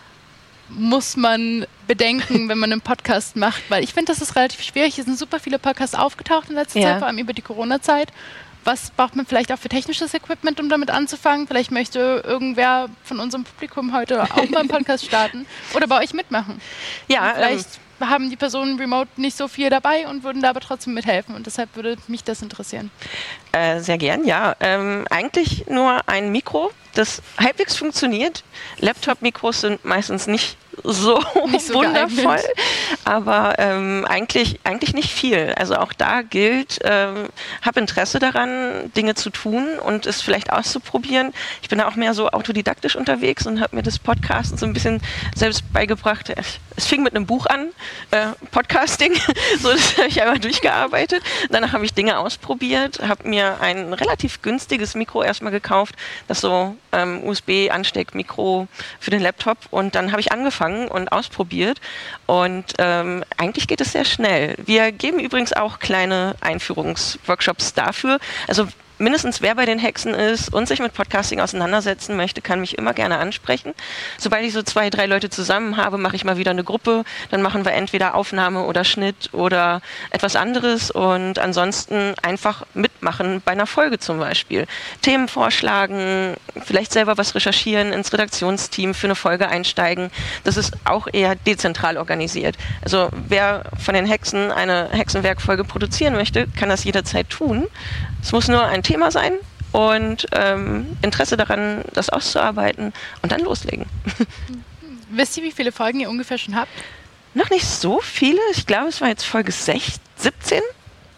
muss man bedenken, wenn man einen Podcast macht? Weil ich finde, das ist relativ schwierig. Es sind super viele Podcasts aufgetaucht in letzter ja. Zeit, vor allem über die Corona-Zeit. Was braucht man vielleicht auch für technisches Equipment, um damit anzufangen? Vielleicht möchte irgendwer von unserem Publikum heute auch mal einen Podcast starten oder bei euch mitmachen. Ja, vielleicht ähm, haben die Personen remote nicht so viel dabei und würden da aber trotzdem mithelfen. Und deshalb würde mich das interessieren. Äh, sehr gern, ja. Ähm, eigentlich nur ein Mikro, das halbwegs funktioniert. Laptop-Mikros sind meistens nicht so, [laughs] so wundervoll, geeignet. aber ähm, eigentlich, eigentlich nicht viel. Also auch da gilt, ähm, habe Interesse daran, Dinge zu tun und es vielleicht auszuprobieren. Ich bin da auch mehr so autodidaktisch unterwegs und habe mir das Podcasten so ein bisschen selbst beigebracht. Es fing mit einem Buch an, äh, Podcasting, [laughs] so das habe ich einmal durchgearbeitet. Danach habe ich Dinge ausprobiert, habe mir ein relativ günstiges Mikro erstmal gekauft, das so ähm, USB-Ansteckmikro für den Laptop und dann habe ich angefangen und ausprobiert und ähm, eigentlich geht es sehr schnell. Wir geben übrigens auch kleine Einführungsworkshops dafür. Also mindestens wer bei den Hexen ist und sich mit Podcasting auseinandersetzen möchte, kann mich immer gerne ansprechen. Sobald ich so zwei, drei Leute zusammen habe, mache ich mal wieder eine Gruppe. Dann machen wir entweder Aufnahme oder Schnitt oder etwas anderes und ansonsten einfach mitmachen bei einer Folge zum Beispiel. Themen vorschlagen, vielleicht selber was recherchieren, ins Redaktionsteam für eine Folge einsteigen. Das ist auch eher dezentral organisiert. Also wer von den Hexen eine Hexenwerkfolge produzieren möchte, kann das jederzeit tun. Es muss nur ein Thema sein und ähm, Interesse daran, das auszuarbeiten und dann loslegen. [laughs] Wisst ihr, wie viele Folgen ihr ungefähr schon habt? Noch nicht so viele. Ich glaube, es war jetzt Folge 16, 17.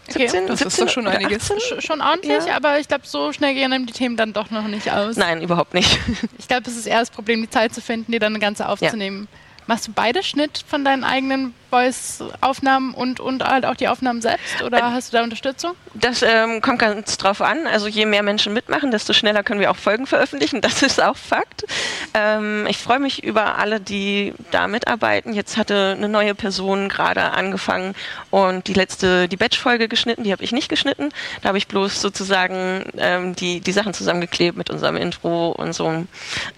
Okay, 17, das 17 ist doch schon einiges. Schon ordentlich, ja. aber ich glaube, so schnell gehen einem die Themen dann doch noch nicht aus. Nein, überhaupt nicht. [laughs] Ich glaube, es ist eher das Problem, die Zeit zu finden, die dann eine ganze aufzunehmen. Ja. Machst du beide Schnitt von deinen eigenen Voice-Aufnahmen und, und halt auch die Aufnahmen selbst oder äh, hast du da Unterstützung? Das ähm, kommt ganz drauf an. Also je mehr Menschen mitmachen, desto schneller können wir auch Folgen veröffentlichen. Das ist auch Fakt. Ähm, ich freue mich über alle, die da mitarbeiten. Jetzt hatte eine neue Person gerade angefangen und die letzte, die Batch-Folge geschnitten, die habe ich nicht geschnitten. Da habe ich bloß sozusagen ähm, die, die Sachen zusammengeklebt mit unserem Intro und so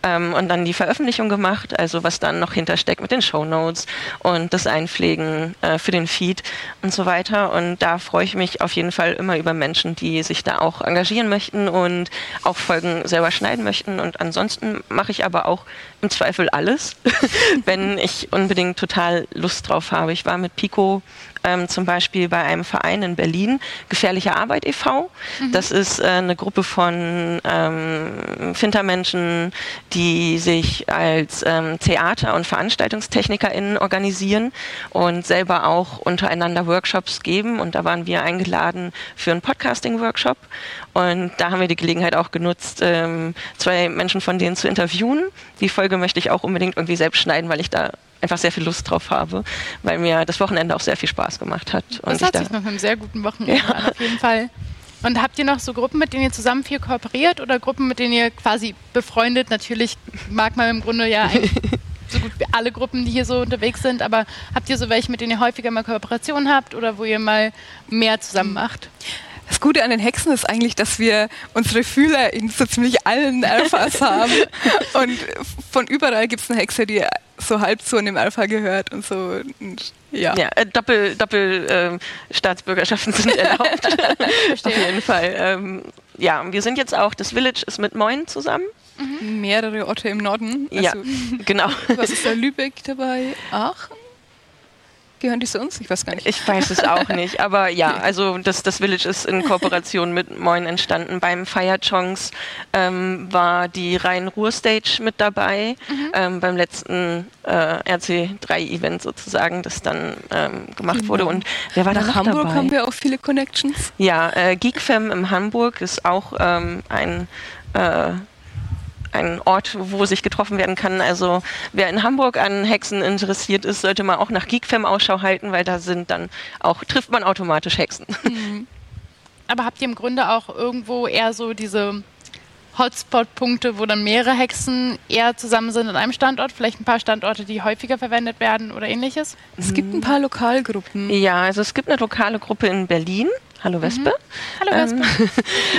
ähm, und dann die Veröffentlichung gemacht, also was dann noch hintersteckt mit den Show Notes und das Einfließen pflegen äh, für den Feed und so weiter. Und da freue ich mich auf jeden Fall immer über Menschen, die sich da auch engagieren möchten und auch Folgen selber schneiden möchten. Und ansonsten mache ich aber auch im Zweifel alles, [laughs] wenn ich unbedingt total Lust drauf habe. Ich war mit Pico ähm, zum Beispiel bei einem Verein in Berlin, Gefährliche Arbeit e.V. Mhm. Das ist äh, eine Gruppe von ähm, Fintermenschen, die sich als ähm, Theater- und VeranstaltungstechnikerInnen organisieren und selber auch untereinander Workshops geben. Und da waren wir eingeladen für einen Podcasting-Workshop. Und da haben wir die Gelegenheit auch genutzt, ähm, zwei Menschen von denen zu interviewen. Die Folge möchte ich auch unbedingt irgendwie selbst schneiden, weil ich da einfach sehr viel Lust drauf habe, weil mir das Wochenende auch sehr viel Spaß gemacht hat. Das hat sich nach einem sehr guten Wochenende ja. an, auf jeden Fall. Und habt ihr noch so Gruppen, mit denen ihr zusammen viel kooperiert oder Gruppen, mit denen ihr quasi befreundet? Natürlich mag man im Grunde ja [laughs] so gut wie alle Gruppen, die hier so unterwegs sind, aber habt ihr so welche, mit denen ihr häufiger mal Kooperationen habt oder wo ihr mal mehr zusammen macht? Das Gute an den Hexen ist eigentlich, dass wir unsere Fühler in so ziemlich allen Alphas [laughs] haben. Und von überall gibt es eine Hexe, die so halb zu einem Alpha gehört und so. Und, ja, ja äh, Doppel, Doppel äh, Staatsbürgerschaften sind [laughs] erlaubt. Auf jeden Fall. Ähm, ja, wir sind jetzt auch, das Village ist mit Moin zusammen. Mhm. Mehrere Orte im Norden. Also, ja, [laughs] genau. Was ist da Lübeck dabei? Aachen? Gehören die zu uns? Ich weiß gar nicht. Ich weiß es auch nicht. Aber [laughs] ja, also das, das Village ist in Kooperation mit Moin entstanden. Beim Fire Chongs ähm, war die Rhein-Ruhr-Stage mit dabei. Mhm. Ähm, beim letzten äh, RC3-Event sozusagen, das dann ähm, gemacht genau. wurde. Und wer war Nach da Hamburg dabei? haben wir auch viele Connections. Ja, äh, Geekfam in Hamburg ist auch ähm, ein äh, ein Ort, wo sich getroffen werden kann. Also wer in Hamburg an Hexen interessiert ist, sollte man auch nach Geekfam Ausschau halten, weil da sind dann auch, trifft man automatisch Hexen. [laughs] Mhm. Aber habt ihr im Grunde auch irgendwo eher so diese Hotspot-Punkte, wo dann mehrere Hexen eher zusammen sind an einem Standort, vielleicht ein paar Standorte, die häufiger verwendet werden oder ähnliches? Es gibt ein paar Lokalgruppen. Ja, also es gibt eine lokale Gruppe in Berlin. Hallo Wespe. Hallo Wespe.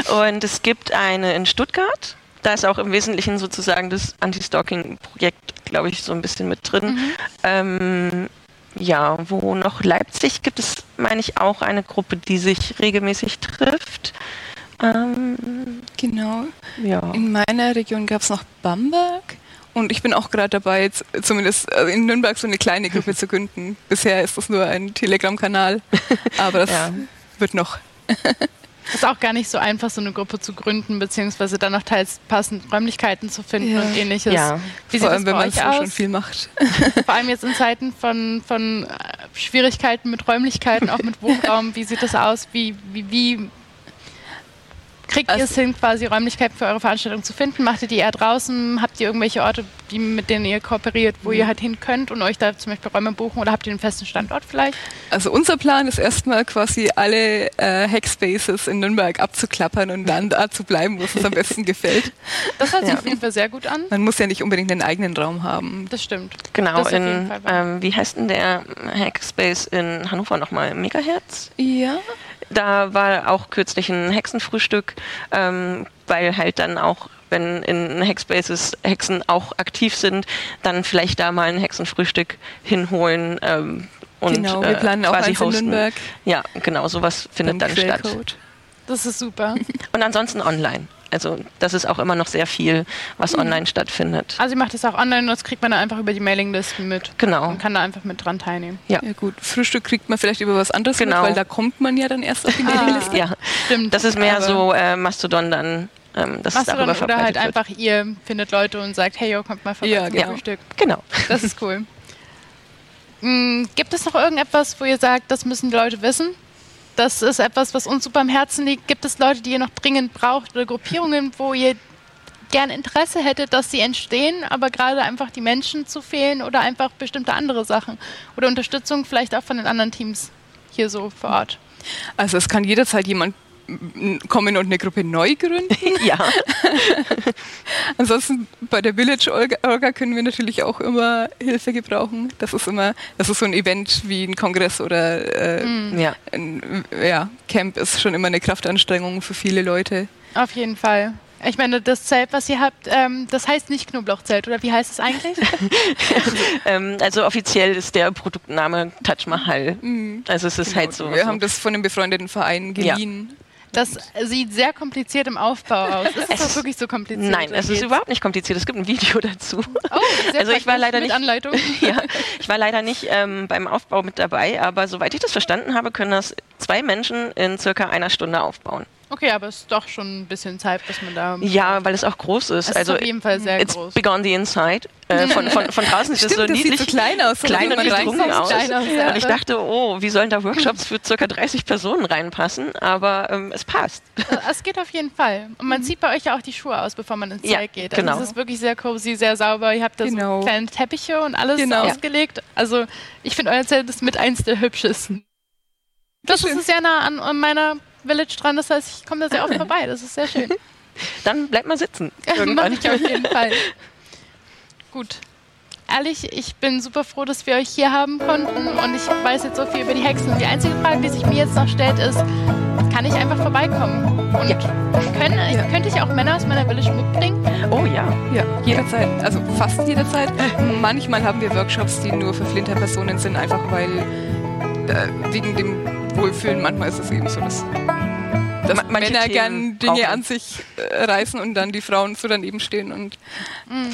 Ähm, [laughs] und es gibt eine in Stuttgart. Da ist auch im Wesentlichen sozusagen das Anti-Stalking-Projekt, glaube ich, so ein bisschen mit drin. Ähm, ja, wo noch Leipzig gibt es, meine ich, auch eine Gruppe, die sich regelmäßig trifft. Ähm, Genau. ja. In meiner Region gab es noch Bamberg. Und ich bin auch gerade dabei, jetzt zumindest äh, in Nürnberg so eine kleine Gruppe [laughs] zu gründen. Bisher ist das nur ein Telegram-Kanal, aber das Ja. wird noch. [laughs] Es ist auch gar nicht so einfach, so eine Gruppe zu gründen, beziehungsweise dann noch teils passend Räumlichkeiten zu finden Ja. und ähnliches. Ja. Wie Vor sieht allem, das wenn bei man euch so schon viel macht. [laughs] Vor allem jetzt in Zeiten von, von äh, Schwierigkeiten mit Räumlichkeiten, auch mit Wohnraum. Wie sieht das aus? Wie, wie, wie kriegt ihr es Also- hin, quasi Räumlichkeiten für eure Veranstaltung zu finden? Macht ihr die eher draußen? Habt ihr irgendwelche Orte, die, mit denen ihr kooperiert, wo ihr halt hin könnt und euch da zum Beispiel Räume buchen? Oder habt ihr einen festen Standort vielleicht? Also unser Plan ist erstmal quasi alle äh, Hackspaces in Nürnberg abzuklappern und dann da zu bleiben, wo es uns am besten [laughs] gefällt. Das hört sich Ja. auf jeden Fall sehr gut an. Man muss ja nicht unbedingt einen eigenen Raum haben. Das stimmt. Genau, Das in, ähm, wie heißt denn der Hackspace in Hannover nochmal? Megahertz? Ja. Da war auch kürzlich ein Hexenfrühstück, ähm, weil halt dann auch, wenn in Hackspaces Hexen auch aktiv sind, dann vielleicht da mal ein Hexenfrühstück hinholen ähm, und genau, wir äh, planen auch quasi eins in. Nürnberg. Ja, genau, sowas findet dann statt. Quellcode. Das ist super. [laughs] Und ansonsten online. Also das ist auch immer noch sehr viel, was online stattfindet. Also ihr macht das auch online und das kriegt man dann einfach über die Mailinglisten mit. Genau. Und kann da einfach mit dran teilnehmen. Ja. Ja gut, Frühstück kriegt man vielleicht über was anderes Genau. mit, weil da kommt man ja dann erst auf die Ah. Mailingliste. Ja, Stimmt. das ist mehr Aber so äh, Mastodon dann, ähm, dass es Mastodon darüber oder halt wird. einfach ihr findet Leute und sagt, hey, yo, kommt mal vorbei Ja, zum genau. Frühstück. Genau. Das ist cool. Mm, gibt es noch irgendetwas, wo ihr sagt, das müssen die Leute wissen? Das ist etwas, was uns super am Herzen liegt. Gibt es Leute, die ihr noch dringend braucht oder Gruppierungen, wo ihr gern Interesse hättet, dass sie entstehen, aber gerade einfach die Menschen zu fehlen oder einfach bestimmte andere Sachen oder Unterstützung vielleicht auch von den anderen Teams hier so vor Ort? Also es kann jederzeit jemand kommen und eine Gruppe neu gründen. [laughs] Ja, [laughs] Ansonsten bei der Village Orga, können wir natürlich auch immer Hilfe gebrauchen. Das ist immer, das ist so ein Event wie ein Kongress oder äh, Mhm. ja. ein ja, Camp ist schon immer eine Kraftanstrengung für viele Leute. Auf jeden Fall. Ich meine, das Zelt, was ihr habt, ähm, das heißt nicht Knoblauchzelt, oder wie heißt es eigentlich? [laughs] Ähm, also offiziell ist der Produktname Taj Mahal. Also es ist halt so. Mhm. Wir so. haben das von einem befreundeten Verein geliehen. Das sieht sehr kompliziert im Aufbau aus. Ist es auch wirklich so kompliziert? Nein, es ist überhaupt nicht kompliziert. Es gibt ein Video dazu. Oh, sehr Also ich war leider nicht- Anleitung. [laughs] ja, ich war leider nicht ähm, beim Aufbau mit dabei, aber soweit ich das verstanden habe, können das zwei Menschen in circa einer Stunde aufbauen. Okay, aber es ist doch schon ein bisschen Zeit, bis man da. Ja, weil es auch groß ist. Es ist also auf jeden Fall sehr it's groß. big on the inside. Äh, von, von, von draußen sieht es so niedlich sieht so klein aus. klein und gedrungen aus. klein aus, ja. Und ich dachte, oh, wie sollen da Workshops für circa 30 Personen reinpassen? Aber ähm, es passt. Es geht auf jeden Fall. Und man zieht bei euch ja auch die Schuhe aus, bevor man ins Ja, Zelt geht. genau. Also es ist wirklich sehr cozy, sehr sauber. Ihr habt da Genau. so kleine Teppiche und alles Genau. ausgelegt. Also ich finde, euer Zelt ist mit eins der hübschesten. Das ist sehr nah an meiner Village dran. Das heißt, ich komme da sehr oft [laughs] vorbei. Das ist sehr schön. Dann bleibt mal sitzen. [laughs] Mach ich auf jeden Fall. [laughs] Gut. Ehrlich, ich bin super froh, dass wir euch hier haben konnten und ich weiß jetzt so viel über die Hexen. Und die einzige Frage, die sich mir jetzt noch stellt, ist, kann ich einfach vorbeikommen? Und können, Ja. könnte ich auch Männer aus meiner Village mitbringen? Oh ja. Ja, jederzeit. Also fast jederzeit. Manchmal haben wir Workshops, die nur für Flinterpersonen sind, einfach weil äh, wegen dem Wohlfühlen manchmal ist es eben so, dass, dass Männer Themen gern Dinge brauchen- an sich äh, reißen und dann die Frauen so daneben stehen und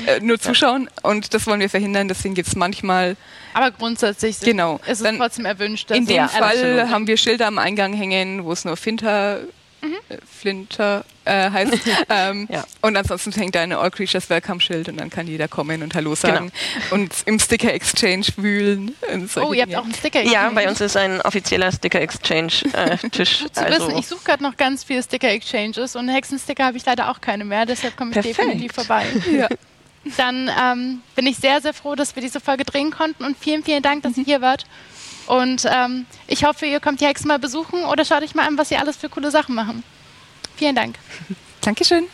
äh, nur zuschauen. Und das wollen wir verhindern. Deswegen gibt es manchmal, Aber grundsätzlich Genau. ist es Dann trotzdem erwünscht. dass in dem Ja, Fall absolut. haben wir Schilder am Eingang hängen, wo es nur Finter, äh, Flinter äh, heißt. [laughs] ähm, Ja. Und ansonsten hängt da eine All Creatures Welcome Schild und dann kann jeder kommen und Hallo sagen und im Sticker Exchange wühlen. Oh, ihr habt auch einen Sticker. Ja, bei uns ist ein offizieller Sticker Exchange äh, [laughs] Tisch. Zu wissen, ich suche gerade noch ganz viele Sticker-Exchanges und Hexensticker habe ich leider auch keine mehr, deshalb komme ich Perfekt. definitiv vorbei. [laughs] Ja. Dann ähm, bin ich sehr, sehr froh, dass wir diese Folge drehen konnten und vielen, vielen Dank, dass ihr hier wart. Und ähm, ich hoffe, ihr kommt die Hexen mal besuchen oder schaut euch mal an, was sie alles für coole Sachen machen. Vielen Dank. [laughs] Dankeschön.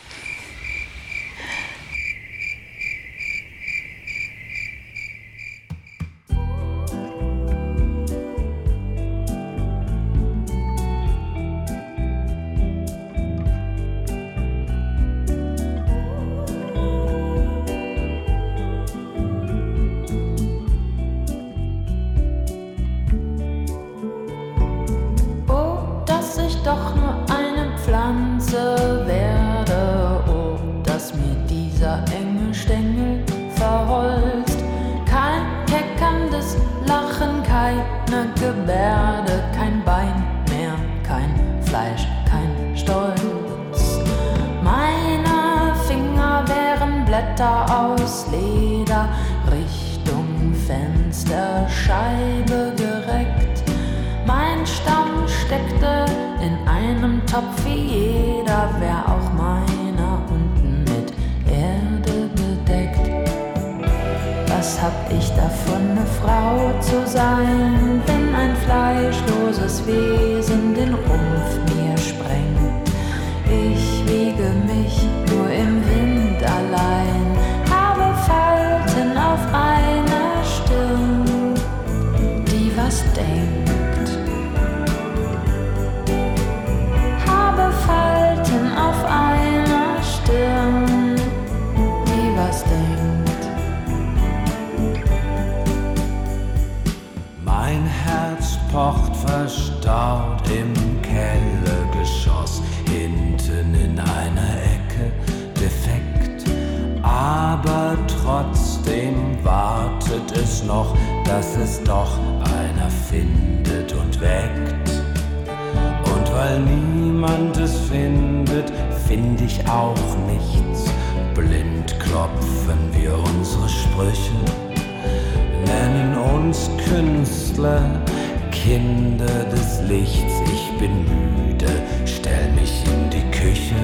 Kinder des Lichts. Ich bin müde, stell mich in die Küche.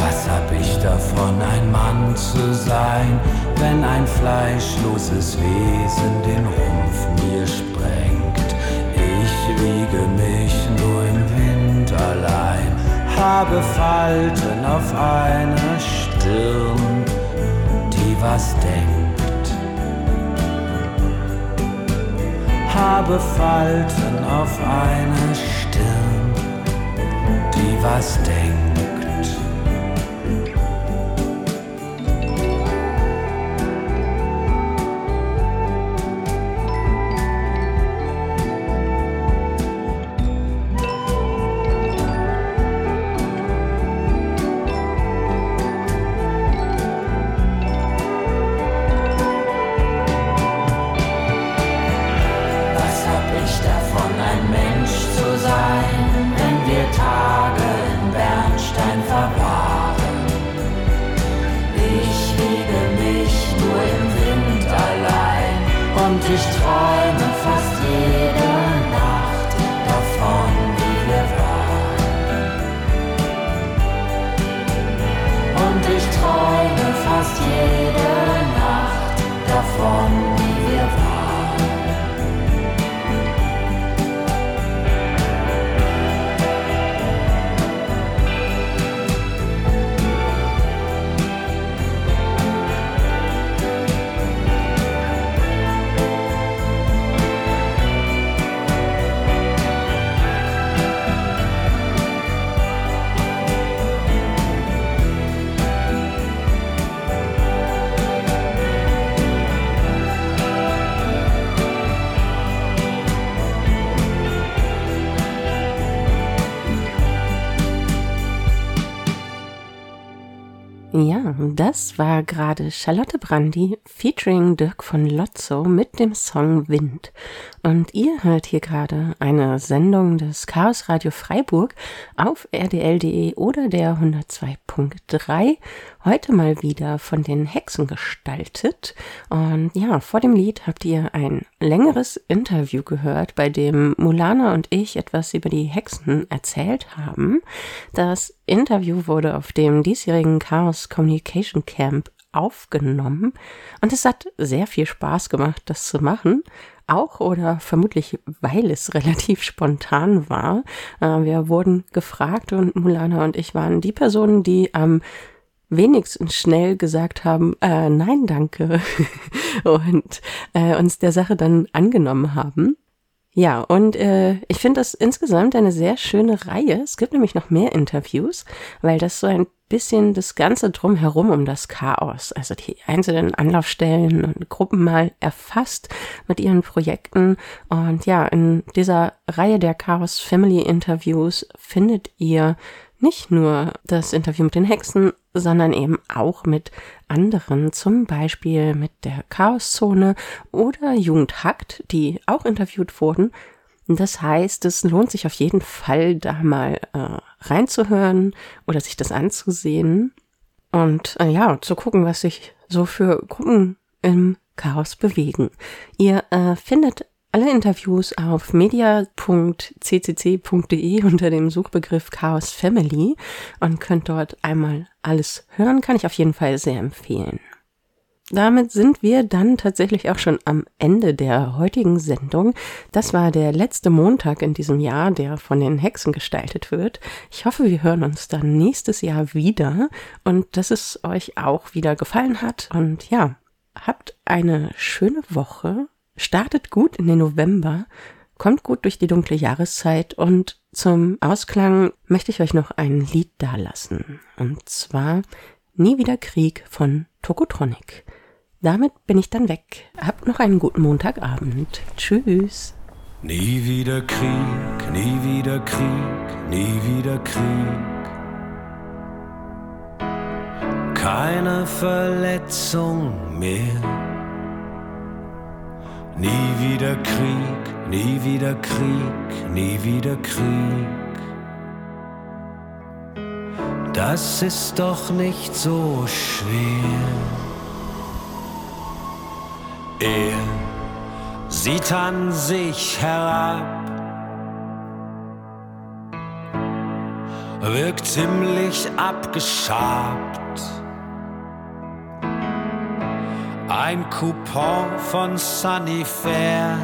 Was hab ich davon, ein Mann zu sein, wenn ein fleischloses Wesen den Rumpf mir sprengt? Ich wiege mich nur im Wind allein, habe Falten auf einer Stirn die was denkt. Habe Falten auf einer Stirn, die was denkt. Das war gerade Charlotte Brandy featuring Dirk von Lotzo mit dem Song Wind. Und ihr hört hier gerade eine Sendung des Chaos Radio Freiburg auf rdl.de oder der 102.3. Heute mal wieder von den Hexen gestaltet. Und ja, vor dem Lied habt ihr ein längeres Interview gehört, bei dem Mulana und ich etwas über die Hexen erzählt haben. Das Interview wurde auf dem diesjährigen Chaos Communication Camp aufgenommen und es hat sehr viel Spaß gemacht, das zu machen. Auch oder vermutlich, weil es [laughs] relativ spontan war. Äh, Wir wurden gefragt und Mulana und ich waren die Personen, die am wenigstens schnell gesagt haben, äh, nein, danke, [laughs] und äh, uns der Sache dann angenommen haben. Ja, und äh, ich finde das insgesamt eine sehr schöne Reihe. Es gibt nämlich noch mehr Interviews, weil das so ein bisschen das Ganze drumherum um das Chaos, also die einzelnen Anlaufstellen und Gruppen mal erfasst mit ihren Projekten. Und ja, in dieser Reihe der Chaos Family Interviews findet ihr nicht nur das Interview mit den Hexen, sondern eben auch mit anderen, zum Beispiel mit der Chaoszone oder Jugend Hackt, die auch interviewt wurden. Das heißt, es lohnt sich auf jeden Fall, da mal äh, reinzuhören oder sich das anzusehen und äh, ja, zu gucken, was sich so für Gruppen im Chaos bewegen. Ihr äh, findet alle Interviews auf media.ccc.de unter dem Suchbegriff Chaos Family und könnt dort einmal alles hören, kann ich auf jeden Fall sehr empfehlen. Damit sind wir dann tatsächlich auch schon am Ende der heutigen Sendung. Das war der letzte Montag in diesem Jahr, der von den Hexen gestaltet wird. Ich hoffe, wir hören uns dann nächstes Jahr wieder und dass es euch auch wieder gefallen hat. Und ja, habt eine schöne Woche, startet gut in den November, kommt gut durch die dunkle Jahreszeit und zum Ausklang möchte ich euch noch ein Lied dalassen. Und zwar Nie wieder Krieg von Tokotronic. Damit bin ich dann weg. Habt noch einen guten Montagabend. Tschüss. Nie wieder Krieg, nie wieder Krieg, nie wieder Krieg. Keine Verletzung mehr. Nie wieder Krieg, nie wieder Krieg, nie wieder Krieg. Das ist doch nicht so schwer. Er sieht an sich herab, wirkt ziemlich abgeschabt. Ein Coupon von Sunny Fair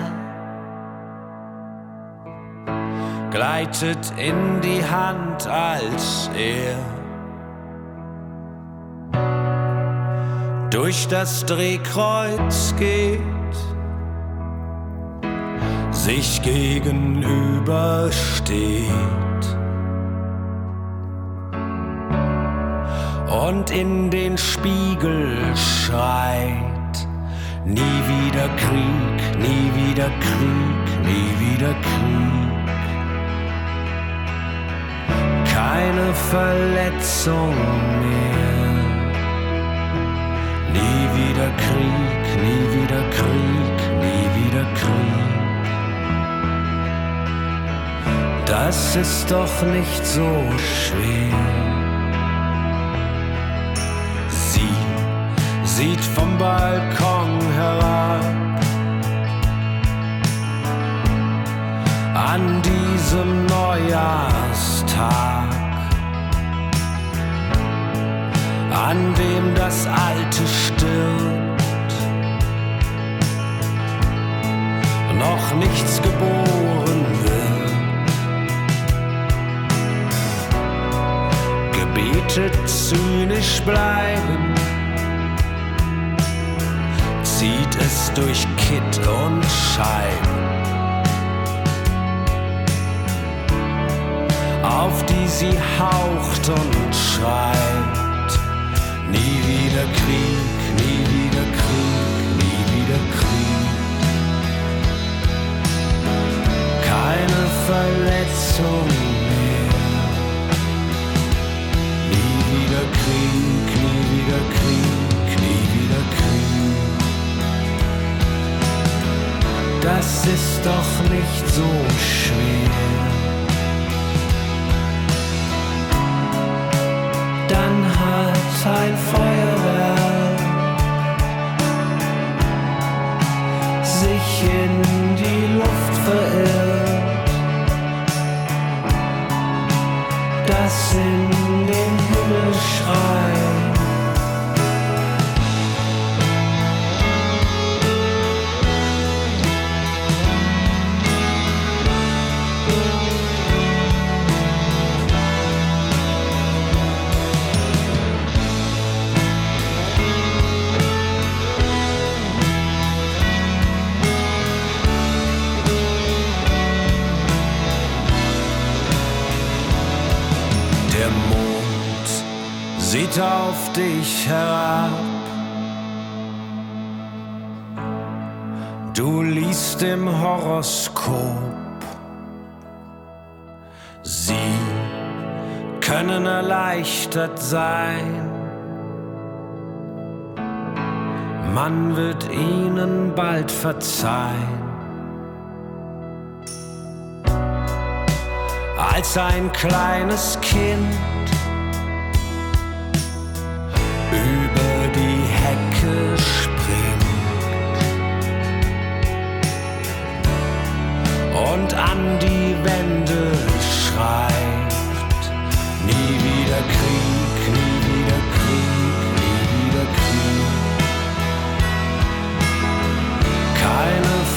gleitet in die Hand, als er durch das Drehkreuz geht, sich gegenübersteht und in den Spiegel schreit, nie wieder Krieg, nie wieder Krieg, nie wieder Krieg. Keine Verletzung mehr Nie wieder Krieg, nie wieder Krieg, nie wieder Krieg. Das ist doch nicht so schwer. Sie sieht vom Balkon herab. An diesem Neujahrstag an dem das Alte stirbt. Noch nichts geboren wird. Gebetet zynisch bleiben, zieht es durch Kitt und Scheiben. auf die sie haucht und schreit. Nie wieder Krieg, nie wieder Krieg, nie wieder Krieg. Keine Verletzung mehr. Nie wieder Krieg, nie wieder Krieg, nie wieder Krieg. Das ist doch nicht so schwer. Hat ein erleichtert sein. Man wird ihnen bald verzeihen. Als ein kleines Kind über die Hecke springt und an die Wände schreibt, nie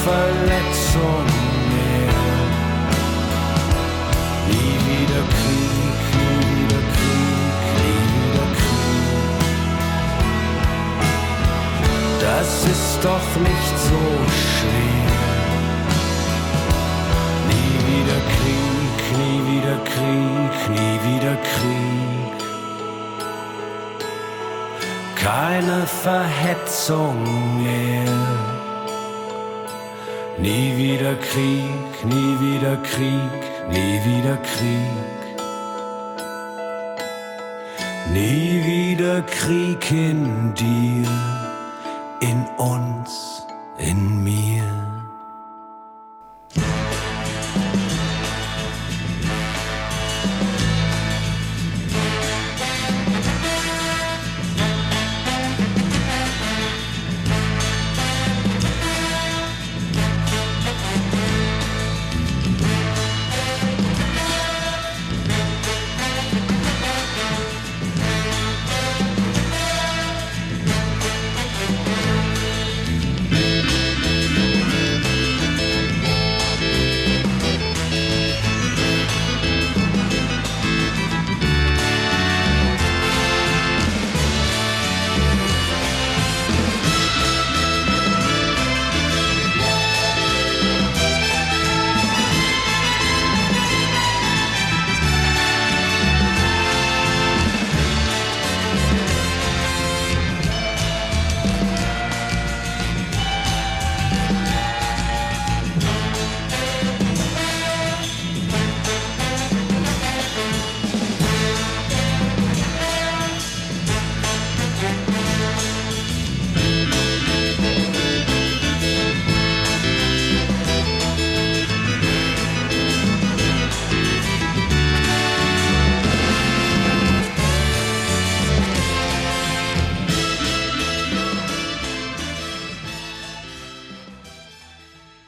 Verletzung mehr, nie wieder Krieg, nie wieder Krieg, nie wieder Krieg. Das ist doch nicht so schwer. Nie wieder Krieg, nie wieder Krieg, nie wieder Krieg. Keine Verhetzung mehr. Nie wieder Krieg, nie wieder Krieg, nie wieder Krieg. Nie wieder Krieg in dir, in uns, in mir.